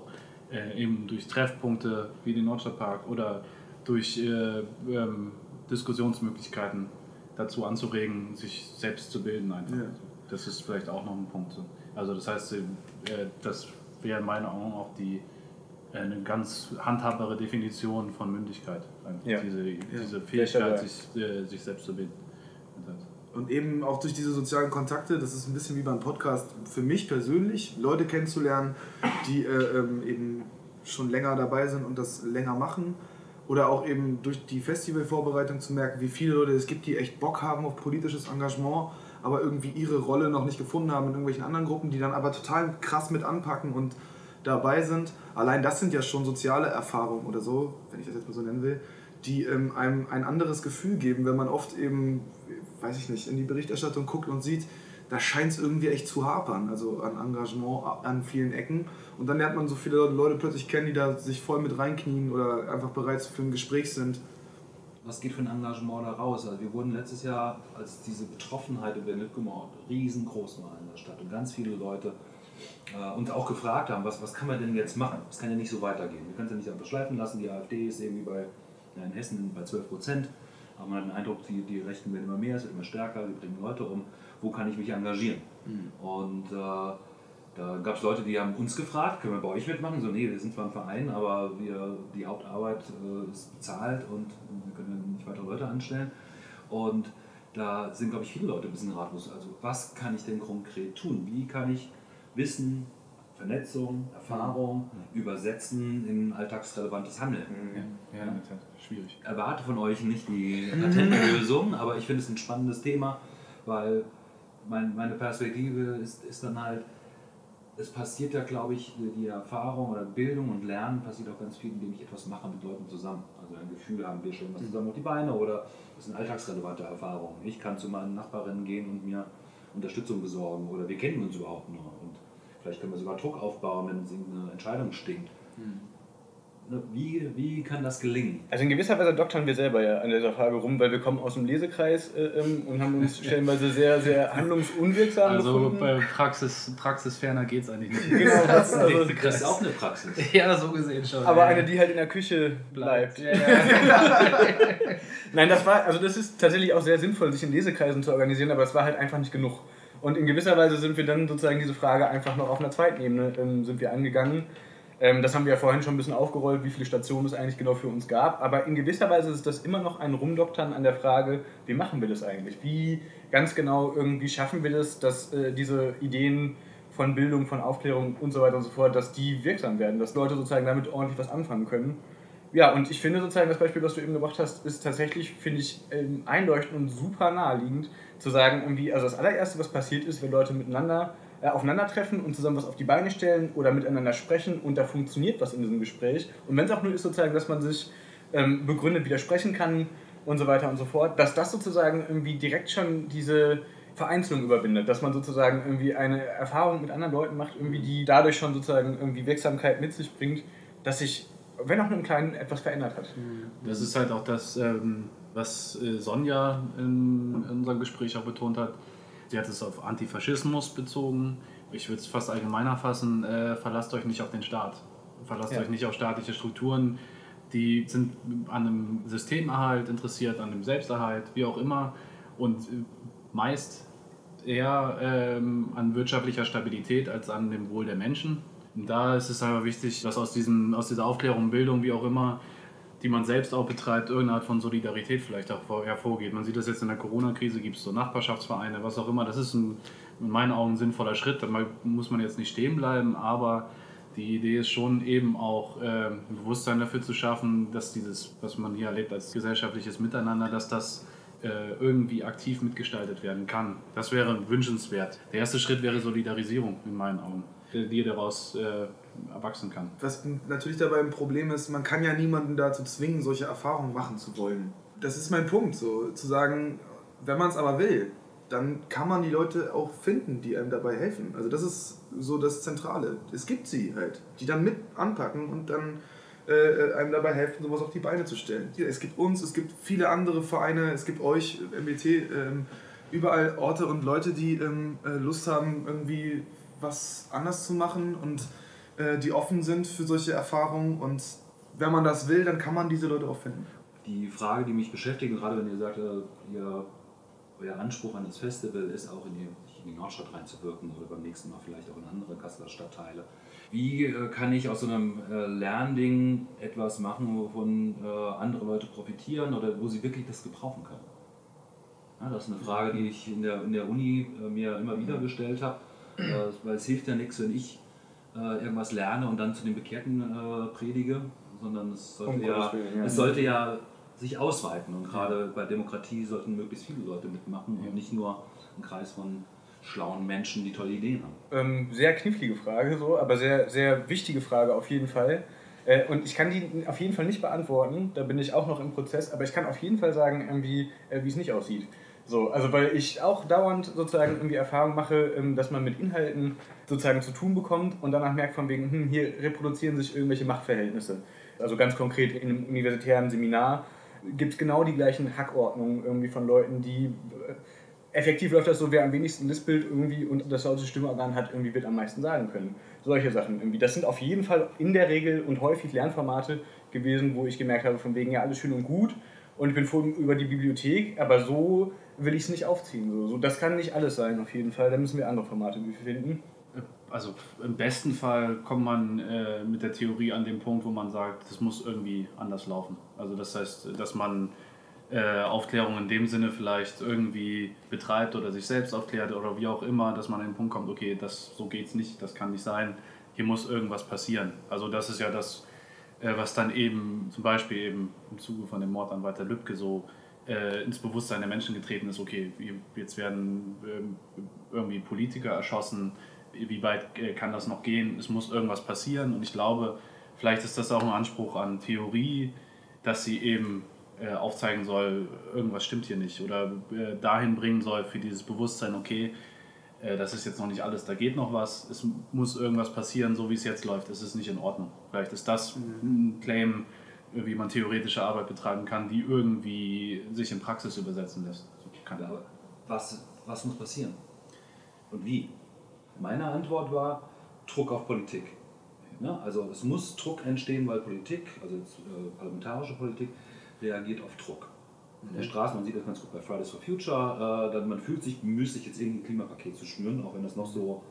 S4: äh, eben durch Treffpunkte wie den Nordstadtpark oder durch äh, ähm, Diskussionsmöglichkeiten dazu anzuregen, sich selbst zu bilden einfach.
S3: Ja.
S4: Das ist vielleicht auch noch ein Punkt. so. Also das heißt, äh, das wäre in meinen Augen auch die äh, eine ganz handhabbare Definition von Mündigkeit.
S2: Ja.
S4: Diese, diese
S2: Sehr
S4: Fähigkeit, sich, äh, sich selbst zu bilden.
S3: Und eben auch durch diese sozialen Kontakte, das ist ein bisschen wie beim Podcast, für mich persönlich, Leute kennenzulernen, die äh, ähm, eben schon länger dabei sind und das länger machen. Oder auch eben durch die Festivalvorbereitung zu merken, wie viele Leute es gibt, die echt Bock haben auf politisches Engagement, aber irgendwie ihre Rolle noch nicht gefunden haben in irgendwelchen anderen Gruppen, die dann aber total krass mit anpacken und dabei sind. Allein das sind ja schon soziale Erfahrungen oder so, wenn ich das jetzt mal so nennen will, die ähm, einem ein anderes Gefühl geben, wenn man oft eben, weiß ich nicht, in die Berichterstattung guckt und sieht, da scheint es irgendwie echt zu hapern, also an Engagement an vielen Ecken. Und dann lernt man so viele Leute plötzlich kennen, die da sich voll mit reinknien oder einfach bereit für ein Gespräch sind.
S1: Was geht für ein Engagement da raus? Also wir wurden letztes Jahr, als diese Betroffenheit über den Litgemord riesengroß war in der Stadt und ganz viele Leute äh, uns auch gefragt haben, was, was kann man denn jetzt machen? Es kann ja nicht so weitergehen. Wir können es ja nicht einfach schleifen lassen. Die AfD ist irgendwie bei, ja, in Hessen bei 12 Prozent. Aber man hat den Eindruck, die, die Rechten werden immer mehr, es wird immer stärker, die bringen Leute um. Wo kann ich mich engagieren? Und äh, da gab es Leute, die haben uns gefragt, können wir bei euch mitmachen? So, nee, wir sind zwar ein Verein, aber wir, die Hauptarbeit äh, ist bezahlt und wir können nicht weitere Leute anstellen. Und da sind, glaube ich, viele Leute ein bisschen ratlos. Also, was kann ich denn konkret tun? Wie kann ich Wissen, Vernetzung, Erfahrung übersetzen in alltagsrelevantes Handeln?
S4: Ja, in der Tat. Schwierig.
S1: erwarte von euch nicht die Patentlösung, aber ich finde es ein spannendes Thema, weil mein, meine Perspektive ist, ist dann halt, es passiert ja, glaube ich, die Erfahrung oder Bildung und Lernen passiert auch ganz viel, indem ich etwas mache mit Leuten zusammen. Also ein Gefühl haben, wir stellen was zusammen auf die Beine oder das sind alltagsrelevante Erfahrungen. Ich kann zu meinen Nachbarinnen gehen und mir Unterstützung besorgen oder wir kennen uns überhaupt noch vielleicht können wir sogar Druck aufbauen, wenn es irgendeine Entscheidung stinkt. Ne, Wie, wie kann das gelingen?
S2: Also in gewisser Weise doktern wir selber ja an dieser Frage rum, weil wir kommen aus dem Lesekreis äh, ähm, und haben uns stellenweise sehr, sehr handlungsunwirksam
S4: Also
S2: gefunden.
S4: bei Praxis, praxisferner geht es eigentlich nicht.
S2: Genau, das, also,
S1: Das ist auch eine Praxis.
S4: ja, so gesehen schon.
S2: aber eine, die halt in der Küche bleibt.
S4: Ja, ja.
S2: Nein, das war, also das ist tatsächlich auch sehr sinnvoll, sich in Lesekreisen zu organisieren, aber es war halt einfach nicht genug. Und in gewisser Weise sind wir dann sozusagen diese Frage einfach noch auf einer zweiten Ebene ähm, sind wir angegangen. Ähm, das haben wir ja vorhin schon ein bisschen aufgerollt, wie viele Stationen es eigentlich genau für uns gab. Aber in gewisser Weise ist das immer noch ein Rumdoktern an der Frage, wie machen wir das eigentlich? Wie ganz genau irgendwie schaffen wir das, dass äh, diese Ideen von Bildung, von Aufklärung und so weiter und so fort, dass die wirksam werden, dass Leute sozusagen damit ordentlich was anfangen können. Ja, und ich finde sozusagen das Beispiel, was du eben gebracht hast, ist tatsächlich, finde ich, ähm, einleuchtend und super naheliegend zu sagen, irgendwie, also das allererste, was passiert ist, wenn Leute miteinander äh, aufeinandertreffen und zusammen was auf die Beine stellen oder miteinander sprechen und da funktioniert was in diesem Gespräch. Und wenn es auch nur ist, sozusagen, dass man sich ähm, begründet widersprechen kann und so weiter und so fort, dass das sozusagen irgendwie direkt schon diese Vereinzelung überwindet, dass man sozusagen irgendwie eine Erfahrung mit anderen Leuten macht, irgendwie die dadurch schon sozusagen irgendwie Wirksamkeit mit sich bringt, dass sich, wenn auch nur im Kleinen, etwas verändert hat.
S4: Das ist halt auch das, ähm, was äh, Sonja in, in unserem Gespräch auch betont hat. Sie hat es auf Antifaschismus bezogen. Ich würde es fast allgemeiner fassen. Äh, verlasst euch nicht auf den Staat. Verlasst
S2: Ja.
S4: euch nicht auf staatliche Strukturen. Die sind an einem Systemerhalt interessiert, an dem Selbsterhalt, wie auch immer. Und äh, meist eher ähm, an wirtschaftlicher Stabilität als an dem Wohl der Menschen. Und da ist es aber wichtig, dass aus, diesem, aus dieser Aufklärung, Bildung, wie auch immer, die man selbst auch betreibt, irgendeine Art von Solidarität vielleicht auch vor- hervorgeht. Man sieht das jetzt in der Corona-Krise, gibt es so Nachbarschaftsvereine, was auch immer. Das ist ein, in meinen Augen ein sinnvoller Schritt. Da muss man jetzt nicht stehen bleiben, aber die Idee ist schon eben auch äh, ein Bewusstsein dafür zu schaffen, dass dieses, was man hier erlebt als gesellschaftliches Miteinander, dass das äh, irgendwie aktiv mitgestaltet werden kann. Das wäre wünschenswert. Der erste Schritt wäre Solidarisierung in meinen Augen, die die daraus äh, erwachsen kann.
S3: Was natürlich dabei ein Problem ist, man kann ja niemanden dazu zwingen, solche Erfahrungen machen zu wollen. Das ist mein Punkt, so zu sagen, wenn man es aber will, dann kann man die Leute auch finden, die einem dabei helfen. Also das ist so das Zentrale. Es gibt sie halt, die dann mit anpacken und dann äh, einem dabei helfen, sowas auf die Beine zu stellen. Es gibt uns, es gibt viele andere Vereine, es gibt euch, MBT, ähm, überall Orte und Leute, die ähm, äh, Lust haben, irgendwie was anders zu machen und äh, die offen sind für solche Erfahrungen. Und wenn man das will, dann kann man diese Leute auch finden.
S1: Die Frage, die mich beschäftigt, gerade wenn ihr sagt, äh, ihr, euer Anspruch an das Festival ist auch in die, in die Nordstadt reinzuwirken oder beim nächsten Mal vielleicht auch in andere Kasseler Stadtteile. Wie äh, kann ich aus so einem Lernding etwas machen, wovon andere Leute profitieren oder wo sie wirklich das gebrauchen können? Ja, das ist eine Frage, die ich in der, in der Uni mir immer wieder gestellt habe, weil es hilft ja nichts, wenn ich äh, irgendwas lerne und dann zu den Bekehrten predige, sondern es sollte,
S2: Um
S1: ja,
S2: Willen, ja.
S1: es sollte ja sich ausweiten und gerade bei Demokratie sollten möglichst viele Leute mitmachen und nicht nur ein Kreis von schlauen Menschen, die tolle Ideen haben.
S2: Ähm, sehr knifflige Frage, so, aber sehr, sehr wichtige Frage auf jeden Fall. Äh, und ich kann die auf jeden Fall nicht beantworten, da bin ich auch noch im Prozess, aber ich kann auf jeden Fall sagen, irgendwie, äh, wie es nicht aussieht. So, also weil ich auch dauernd sozusagen irgendwie Erfahrung mache, ähm, dass man mit Inhalten sozusagen zu tun bekommt und danach merkt von wegen, hm, hier reproduzieren sich irgendwelche Machtverhältnisse. Also ganz konkret in einem universitären Seminar gibt es genau die gleichen Hackordnungen irgendwie von Leuten, die äh, effektiv läuft das so, wer am wenigsten lispelt irgendwie und das lauteste Stimmorgan hat, irgendwie wird am meisten sagen können. Solche Sachen irgendwie. Das sind auf jeden Fall in der Regel und häufig Lernformate gewesen, wo ich gemerkt habe, von wegen ja alles schön und gut und ich bin froh über die Bibliothek, aber so will ich es nicht aufziehen. So. so, das kann nicht alles sein auf jeden Fall. Da müssen wir andere Formate finden.
S4: Also im besten Fall kommt man äh, mit der Theorie an den Punkt, wo man sagt, das muss irgendwie anders laufen. Also das heißt, dass man äh, Aufklärung in dem Sinne vielleicht irgendwie betreibt oder sich selbst aufklärt oder wie auch immer, dass man an den Punkt kommt, okay, das, so geht's nicht, das kann nicht sein, hier muss irgendwas passieren. Also das ist ja das, äh, was dann eben zum Beispiel eben im Zuge von dem Mord an Walter Lübcke so äh, ins Bewusstsein der Menschen getreten ist, okay, jetzt werden ähm, irgendwie Politiker erschossen, wie weit äh, kann das noch gehen, es muss irgendwas passieren. Und ich glaube, vielleicht ist das auch ein Anspruch an Theorie, dass sie eben äh, aufzeigen soll, irgendwas stimmt hier nicht oder äh, dahin bringen soll für dieses Bewusstsein, okay, äh, das ist jetzt noch nicht alles, da geht noch was, es muss irgendwas passieren, so wie es jetzt läuft, es ist nicht in Ordnung. Vielleicht ist das ein Claim, äh, wie man theoretische Arbeit betreiben kann, die irgendwie sich in Praxis übersetzen lässt. Kann
S1: Aber was, was muss passieren? Und wie? Meine Antwort war Druck auf Politik. Ja, also es muss Druck entstehen, weil Politik, also jetzt, äh, parlamentarische Politik, reagiert auf Druck. In der Straße, man sieht das ganz gut bei Fridays for Future, äh, dann man fühlt sich müßig, jetzt irgendein Klimapaket zu schnüren, auch wenn das noch so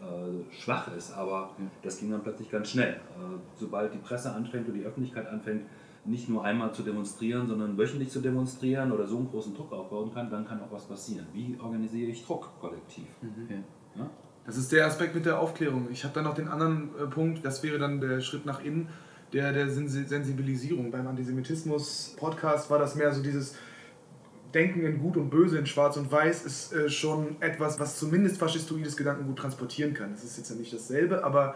S1: äh, schwach ist, aber das ging dann plötzlich ganz schnell. Äh, sobald die Presse anfängt oder die Öffentlichkeit anfängt, nicht nur einmal zu demonstrieren, sondern wöchentlich zu demonstrieren oder so einen großen Druck aufbauen kann, dann kann auch was passieren. Wie organisiere ich Druck kollektiv? Ja?
S3: Das ist der Aspekt mit der Aufklärung. Ich habe dann noch den anderen äh, Punkt, das wäre dann der Schritt nach innen, der der Sensi- Sensibilisierung. Beim Antisemitismus-Podcast war das mehr so dieses Denken in Gut und Böse, in Schwarz und Weiß, ist äh, schon etwas, was zumindest faschistoides Gedankengut transportieren kann. Das ist jetzt ja nicht dasselbe, aber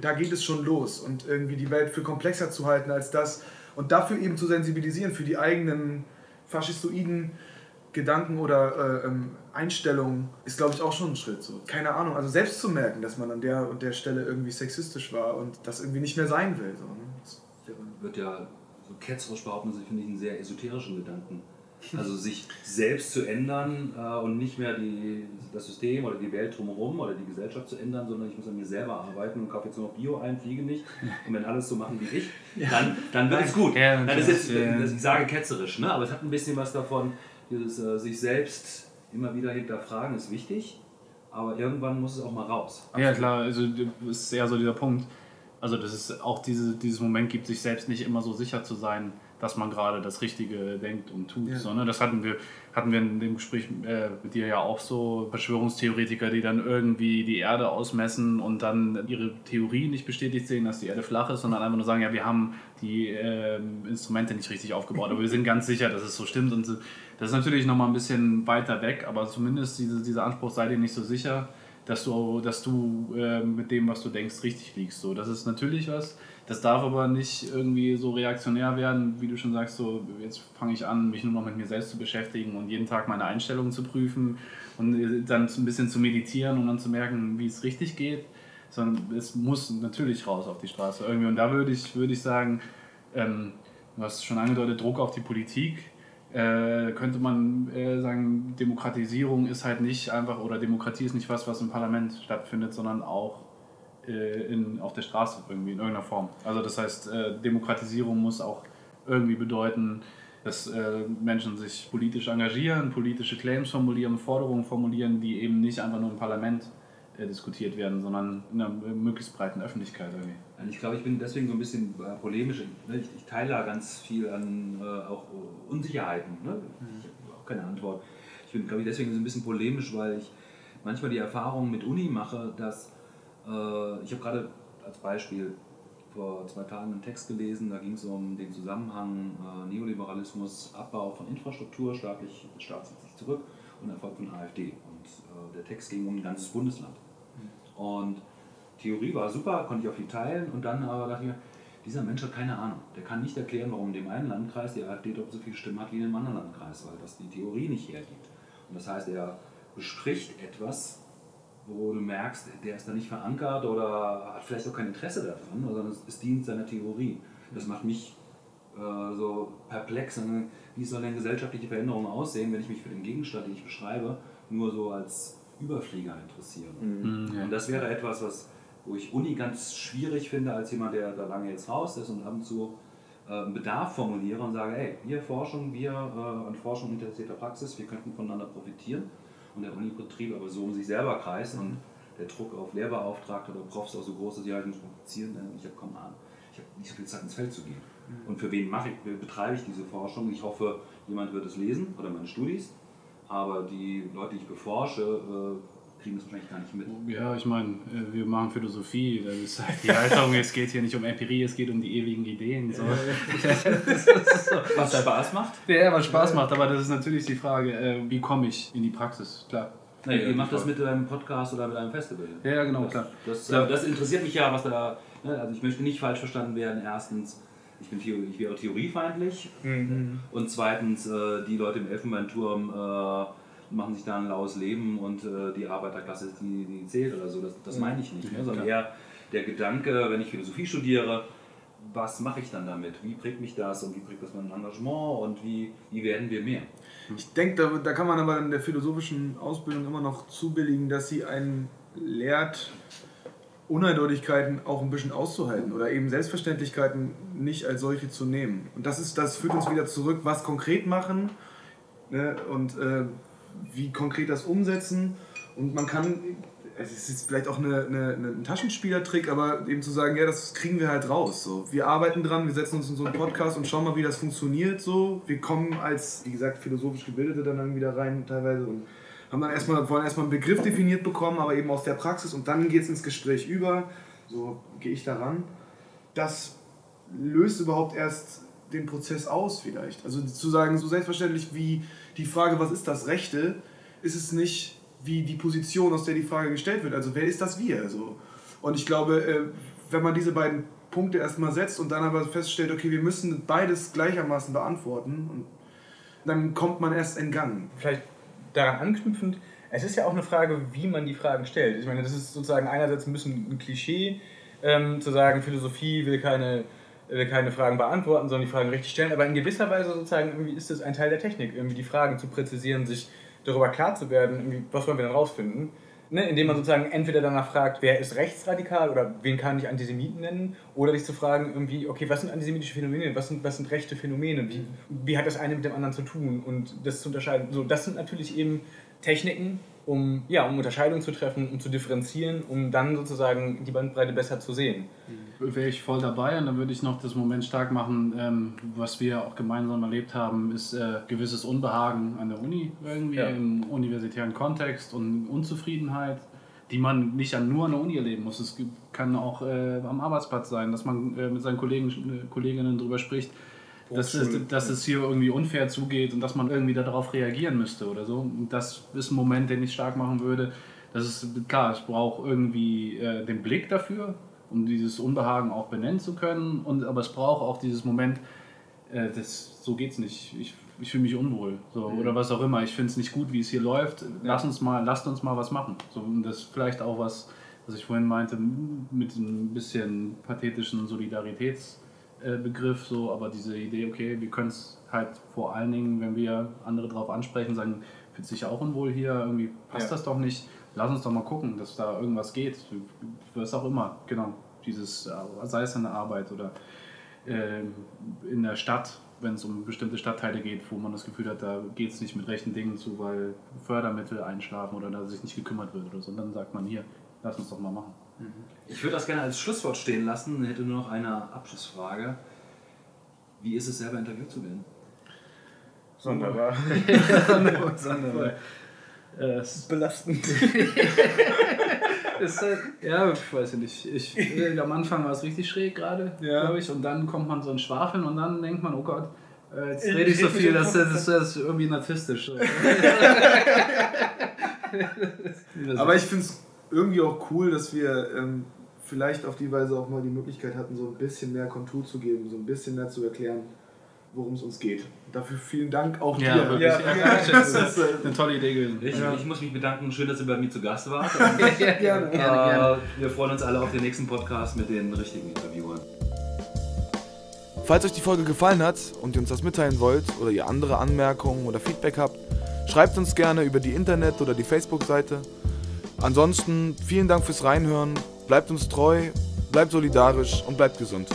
S3: da geht es schon los. Und irgendwie die Welt für komplexer zu halten als das und dafür eben zu sensibilisieren für die eigenen faschistoiden Gedanken oder äh, ähm, Einstellungen ist, glaube ich, auch schon ein Schritt. So. Keine Ahnung, also selbst zu merken, dass man an der und der Stelle irgendwie sexistisch war und das irgendwie nicht mehr sein will. So, ne?
S1: Wird ja so ketzerisch behaupten, das finde ich einen sehr esoterischen Gedanken. Also sich selbst zu ändern äh, und nicht mehr die, das System oder die Welt drumherum oder die Gesellschaft zu ändern, sondern ich muss an mir selber arbeiten und kaufe jetzt nur noch Bio ein, fliege nicht. Und wenn alles so machen wie ich, dann, dann wird es gut.
S4: Ja,
S1: das ist,
S4: das,
S1: ich sage ketzerisch, ne? aber es hat ein bisschen was davon, dieses äh, sich selbst immer wieder hinterfragen ist wichtig, aber irgendwann muss es auch mal raus.
S4: Ja, klar, also das ist eher so dieser Punkt. Also, dass es auch diese, dieses Moment gibt, sich selbst nicht immer so sicher zu sein, dass man gerade das Richtige denkt und tut.
S3: Ja.
S4: So, ne? Das hatten wir, hatten wir in dem Gespräch äh, mit dir ja auch so Verschwörungstheoretiker, die dann irgendwie die Erde ausmessen und dann ihre Theorie nicht bestätigt sehen, dass die Erde flach ist, sondern einfach nur sagen, ja, wir haben die ähm, Instrumente nicht richtig aufgebaut, aber wir sind ganz sicher, dass es so stimmt. Und das ist natürlich nochmal ein bisschen weiter weg, aber zumindest diese, dieser Anspruch, sei dir nicht so sicher, dass du, dass du äh, mit dem, was du denkst, richtig liegst. So, das ist natürlich was. Das darf aber nicht irgendwie so reaktionär werden, wie du schon sagst, so jetzt fange ich an, mich nur noch mit mir selbst zu beschäftigen und jeden Tag meine Einstellungen zu prüfen und dann ein bisschen zu meditieren und dann zu merken, wie es richtig geht, sondern es muss natürlich raus auf die Straße irgendwie. Und da würde ich, würde ich sagen, ähm, du hast schon angedeutet, Druck auf die Politik. Äh, könnte man äh, sagen, Demokratisierung ist halt nicht einfach, oder Demokratie ist nicht was, was im Parlament stattfindet, sondern auch äh, in, auf der Straße irgendwie in irgendeiner Form. Also das heißt, äh, Demokratisierung muss auch irgendwie bedeuten, dass äh, Menschen sich politisch engagieren, politische Claims formulieren, Forderungen formulieren, die eben nicht einfach nur im Parlament diskutiert werden, sondern in einer möglichst breiten Öffentlichkeit irgendwie.
S1: Also ich glaube, ich bin deswegen so ein bisschen äh, polemisch. Ne? Ich, ich teile da ganz viel an äh, auch Unsicherheiten. Ne? Ich habe auch keine Antwort. Ich bin, glaube ich, deswegen so ein bisschen polemisch, weil ich manchmal die Erfahrung mit Uni mache, dass äh, ich habe gerade als Beispiel vor zwei Tagen einen Text gelesen, da ging es um den Zusammenhang äh, Neoliberalismus, Abbau von Infrastruktur, staatlich, Staat zieht sich zurück und Erfolg von AfD. Und äh, der Text ging um ein ganzes Bundesland. Und Theorie war super, konnte ich auch viel teilen und dann aber dachte ich mir, dieser Mensch hat keine Ahnung. Der kann nicht erklären, warum in dem einen Landkreis die AfD doppelt so viele Stimmen hat wie in einem anderen Landkreis, weil das die Theorie nicht hergibt. Und das heißt, er bespricht etwas, wo du merkst, der ist da nicht verankert oder hat vielleicht auch kein Interesse daran, sondern es, dient seiner Theorie. Das macht mich äh, so perplex. Wie soll denn gesellschaftliche Veränderung aussehen, wenn ich mich für den Gegenstand, den ich beschreibe, nur so als Überflieger interessiere? Mhm. mhm. Und das wäre etwas, was, wo ich Uni ganz schwierig finde, als jemand, der da lange jetzt raus ist und ab und zu äh, Bedarf formuliere und sage, hey, wir Forschung, wir äh, an Forschung interessierter Praxis, wir könnten voneinander profitieren und der Unibetrieb aber so um sich selber kreist und der Druck auf Lehrbeauftragte oder Profs auch so groß ist, ja, ich muss publizieren, ich habe kaum Ahnung, ich habe nicht so viel Zeit ins Feld zu gehen. Und für wen mache ich, betreibe ich diese Forschung? Ich hoffe, jemand wird es lesen oder meine Studis, aber die Leute, die ich beforsche, äh, kriegen das wahrscheinlich gar nicht mit.
S4: Ja, ich meine, äh, wir machen Philosophie, das ist halt die Haltung, es geht hier nicht um Empirie, es geht um die ewigen Ideen. So.
S1: was Spaß macht?
S4: Ja, was Spaß macht, aber das ist natürlich die Frage, äh, wie komme ich in die Praxis, klar.
S1: Nee, ihr macht das mit einem Podcast oder mit einem Festival.
S4: Ja, genau,
S1: das,
S4: klar.
S1: Das, das, das, interessiert mich ja, was da. Ne, also ich möchte nicht falsch verstanden werden. Erstens, ich bin Theorie, ich wäre theoriefeindlich. Mhm. Und zweitens, äh, die Leute im Elfenbeinturm machen sich da ein laues Leben und äh, die Arbeiterklasse, die, die zählt oder so. Das, das meine ich nicht. Ne? Sondern eher der Gedanke, wenn ich Philosophie studiere, was mache ich dann damit? Wie prägt mich das und wie prägt das mein Engagement und wie, wie werden wir mehr?
S3: Ich denke, da, da kann man aber in der philosophischen Ausbildung immer noch zubilligen, dass sie einen lehrt, Uneindeutigkeiten auch ein bisschen auszuhalten oder eben Selbstverständlichkeiten nicht als solche zu nehmen. Und das, ist, das führt uns wieder zurück, was konkret machen ne? und äh, wie konkret das umsetzen. Und man kann, es ist vielleicht auch eine, eine, ein Taschenspielertrick, aber eben zu sagen, ja, das kriegen wir halt raus. So. Wir arbeiten dran, wir setzen uns in so einen Podcast und schauen mal, wie das funktioniert. So. Wir kommen als, wie gesagt, philosophisch Gebildete dann, dann wieder rein teilweise und haben dann erstmal, wollen erstmal einen Begriff definiert bekommen, aber eben aus der Praxis und dann geht es ins Gespräch über. So gehe ich daran. Das löst überhaupt erst den Prozess aus vielleicht. Also zu sagen, so selbstverständlich wie die Frage, was ist das Rechte, ist es nicht wie die Position, aus der die Frage gestellt wird. Also wer ist das Wir? Also, und ich glaube, äh, wenn man diese beiden Punkte erstmal setzt und dann aber feststellt, okay, wir müssen beides gleichermaßen beantworten, und dann kommt man erst in Gang.
S2: Vielleicht daran anknüpfend, es ist ja auch eine Frage, wie man die Fragen stellt. Ich meine, das ist sozusagen einerseits ein bisschen ein Klischee, ähm, zu sagen, Philosophie will keine äh, keine Fragen beantworten, sondern die Fragen richtig stellen. Aber in gewisser Weise sozusagen irgendwie ist es ein Teil der Technik, irgendwie die Fragen zu präzisieren, sich darüber klar zu werden, was wollen wir denn rausfinden. Ne, indem man sozusagen entweder danach fragt, wer ist rechtsradikal oder wen kann ich Antisemiten nennen, oder sich zu fragen, irgendwie, okay, was sind antisemitische Phänomene, was sind, was sind rechte Phänomene, wie, wie hat das eine mit dem anderen zu tun und das zu unterscheiden. So, das sind natürlich eben Techniken, um, ja, um Unterscheidungen zu treffen, um zu differenzieren, um dann sozusagen die Bandbreite besser zu sehen.
S4: Wäre ich voll dabei und dann würde ich noch das Moment stark machen, ähm, was wir auch gemeinsam erlebt haben, ist äh, gewisses Unbehagen an der Uni irgendwie ja. im universitären Kontext und Unzufriedenheit, die man nicht nur an der Uni erleben muss. Es kann auch äh, am Arbeitsplatz sein, dass man äh, mit seinen Kollegen, äh, Kolleginnen darüber spricht, dass es, dass es hier irgendwie unfair zugeht und dass man irgendwie darauf reagieren müsste oder so. Und das ist ein Moment, den ich stark machen würde, Das ist klar, ich brauche irgendwie äh, den Blick dafür, um dieses Unbehagen auch benennen zu können. Und, aber es braucht auch dieses Moment, äh, das, so geht's nicht. Ich, ich fühle mich unwohl. So,
S2: Mhm.
S4: Oder was auch immer. Ich finde es nicht gut, wie es hier läuft. Lass uns mal, lasst uns mal was machen. So, und das ist vielleicht auch was, was ich vorhin meinte, mit ein bisschen pathetischen Solidaritätsbegriff, so, aber diese Idee, okay, wir können es halt vor allen Dingen, wenn wir andere darauf ansprechen, sagen, fühlt sich auch unwohl hier, irgendwie passt
S2: Ja.
S4: das doch nicht. Lass uns doch mal gucken, dass da irgendwas geht. Was auch immer, genau. Dieses, äh, sei es in der Arbeit oder ähm, in der Stadt, wenn es um bestimmte Stadtteile geht, wo man das Gefühl hat, da geht es nicht mit rechten Dingen zu, weil Fördermittel einschlafen oder da sich nicht gekümmert wird oder so. Und dann sagt man hier, lass uns doch mal machen.
S1: Ich würde das gerne als Schlusswort stehen lassen, hätte nur noch eine Abschlussfrage. Wie ist es selber interviewt zu werden?
S2: Sonderbar.
S4: Äh, es
S2: Belastend.
S4: ist halt, ja, ich weiß nicht. Ich, äh, am Anfang war es richtig schräg gerade,
S2: Ja.
S4: glaube ich. Und dann kommt man so ein Schwafeln und dann denkt man, oh Gott, äh, jetzt rede ich so viel,
S2: dem
S4: das, das, das ist irgendwie narzisstisch.
S3: Aber ich finde es irgendwie auch cool, dass wir ähm, vielleicht auf die Weise auch mal die Möglichkeit hatten, so ein bisschen mehr Kontur zu geben, so ein bisschen mehr zu erklären, worum es uns geht. Dafür vielen Dank auch
S4: Ja,
S3: dir.
S4: wirklich.
S2: Ja,
S4: Ja, das ist eine tolle Idee gewesen.
S1: Ich,
S4: Ja.
S1: ich muss mich bedanken, schön, dass ihr bei mir zu Gast wart.
S3: Gerne.
S4: Gerne, gerne.
S1: Äh, wir freuen uns alle auf den nächsten Podcast mit den richtigen Interviewern.
S3: Falls euch die Folge gefallen hat und ihr uns das mitteilen wollt oder ihr andere Anmerkungen oder Feedback habt, schreibt uns gerne über die Internet- oder die Facebook-Seite. Ansonsten vielen Dank fürs Reinhören, bleibt uns treu, bleibt solidarisch und bleibt gesund.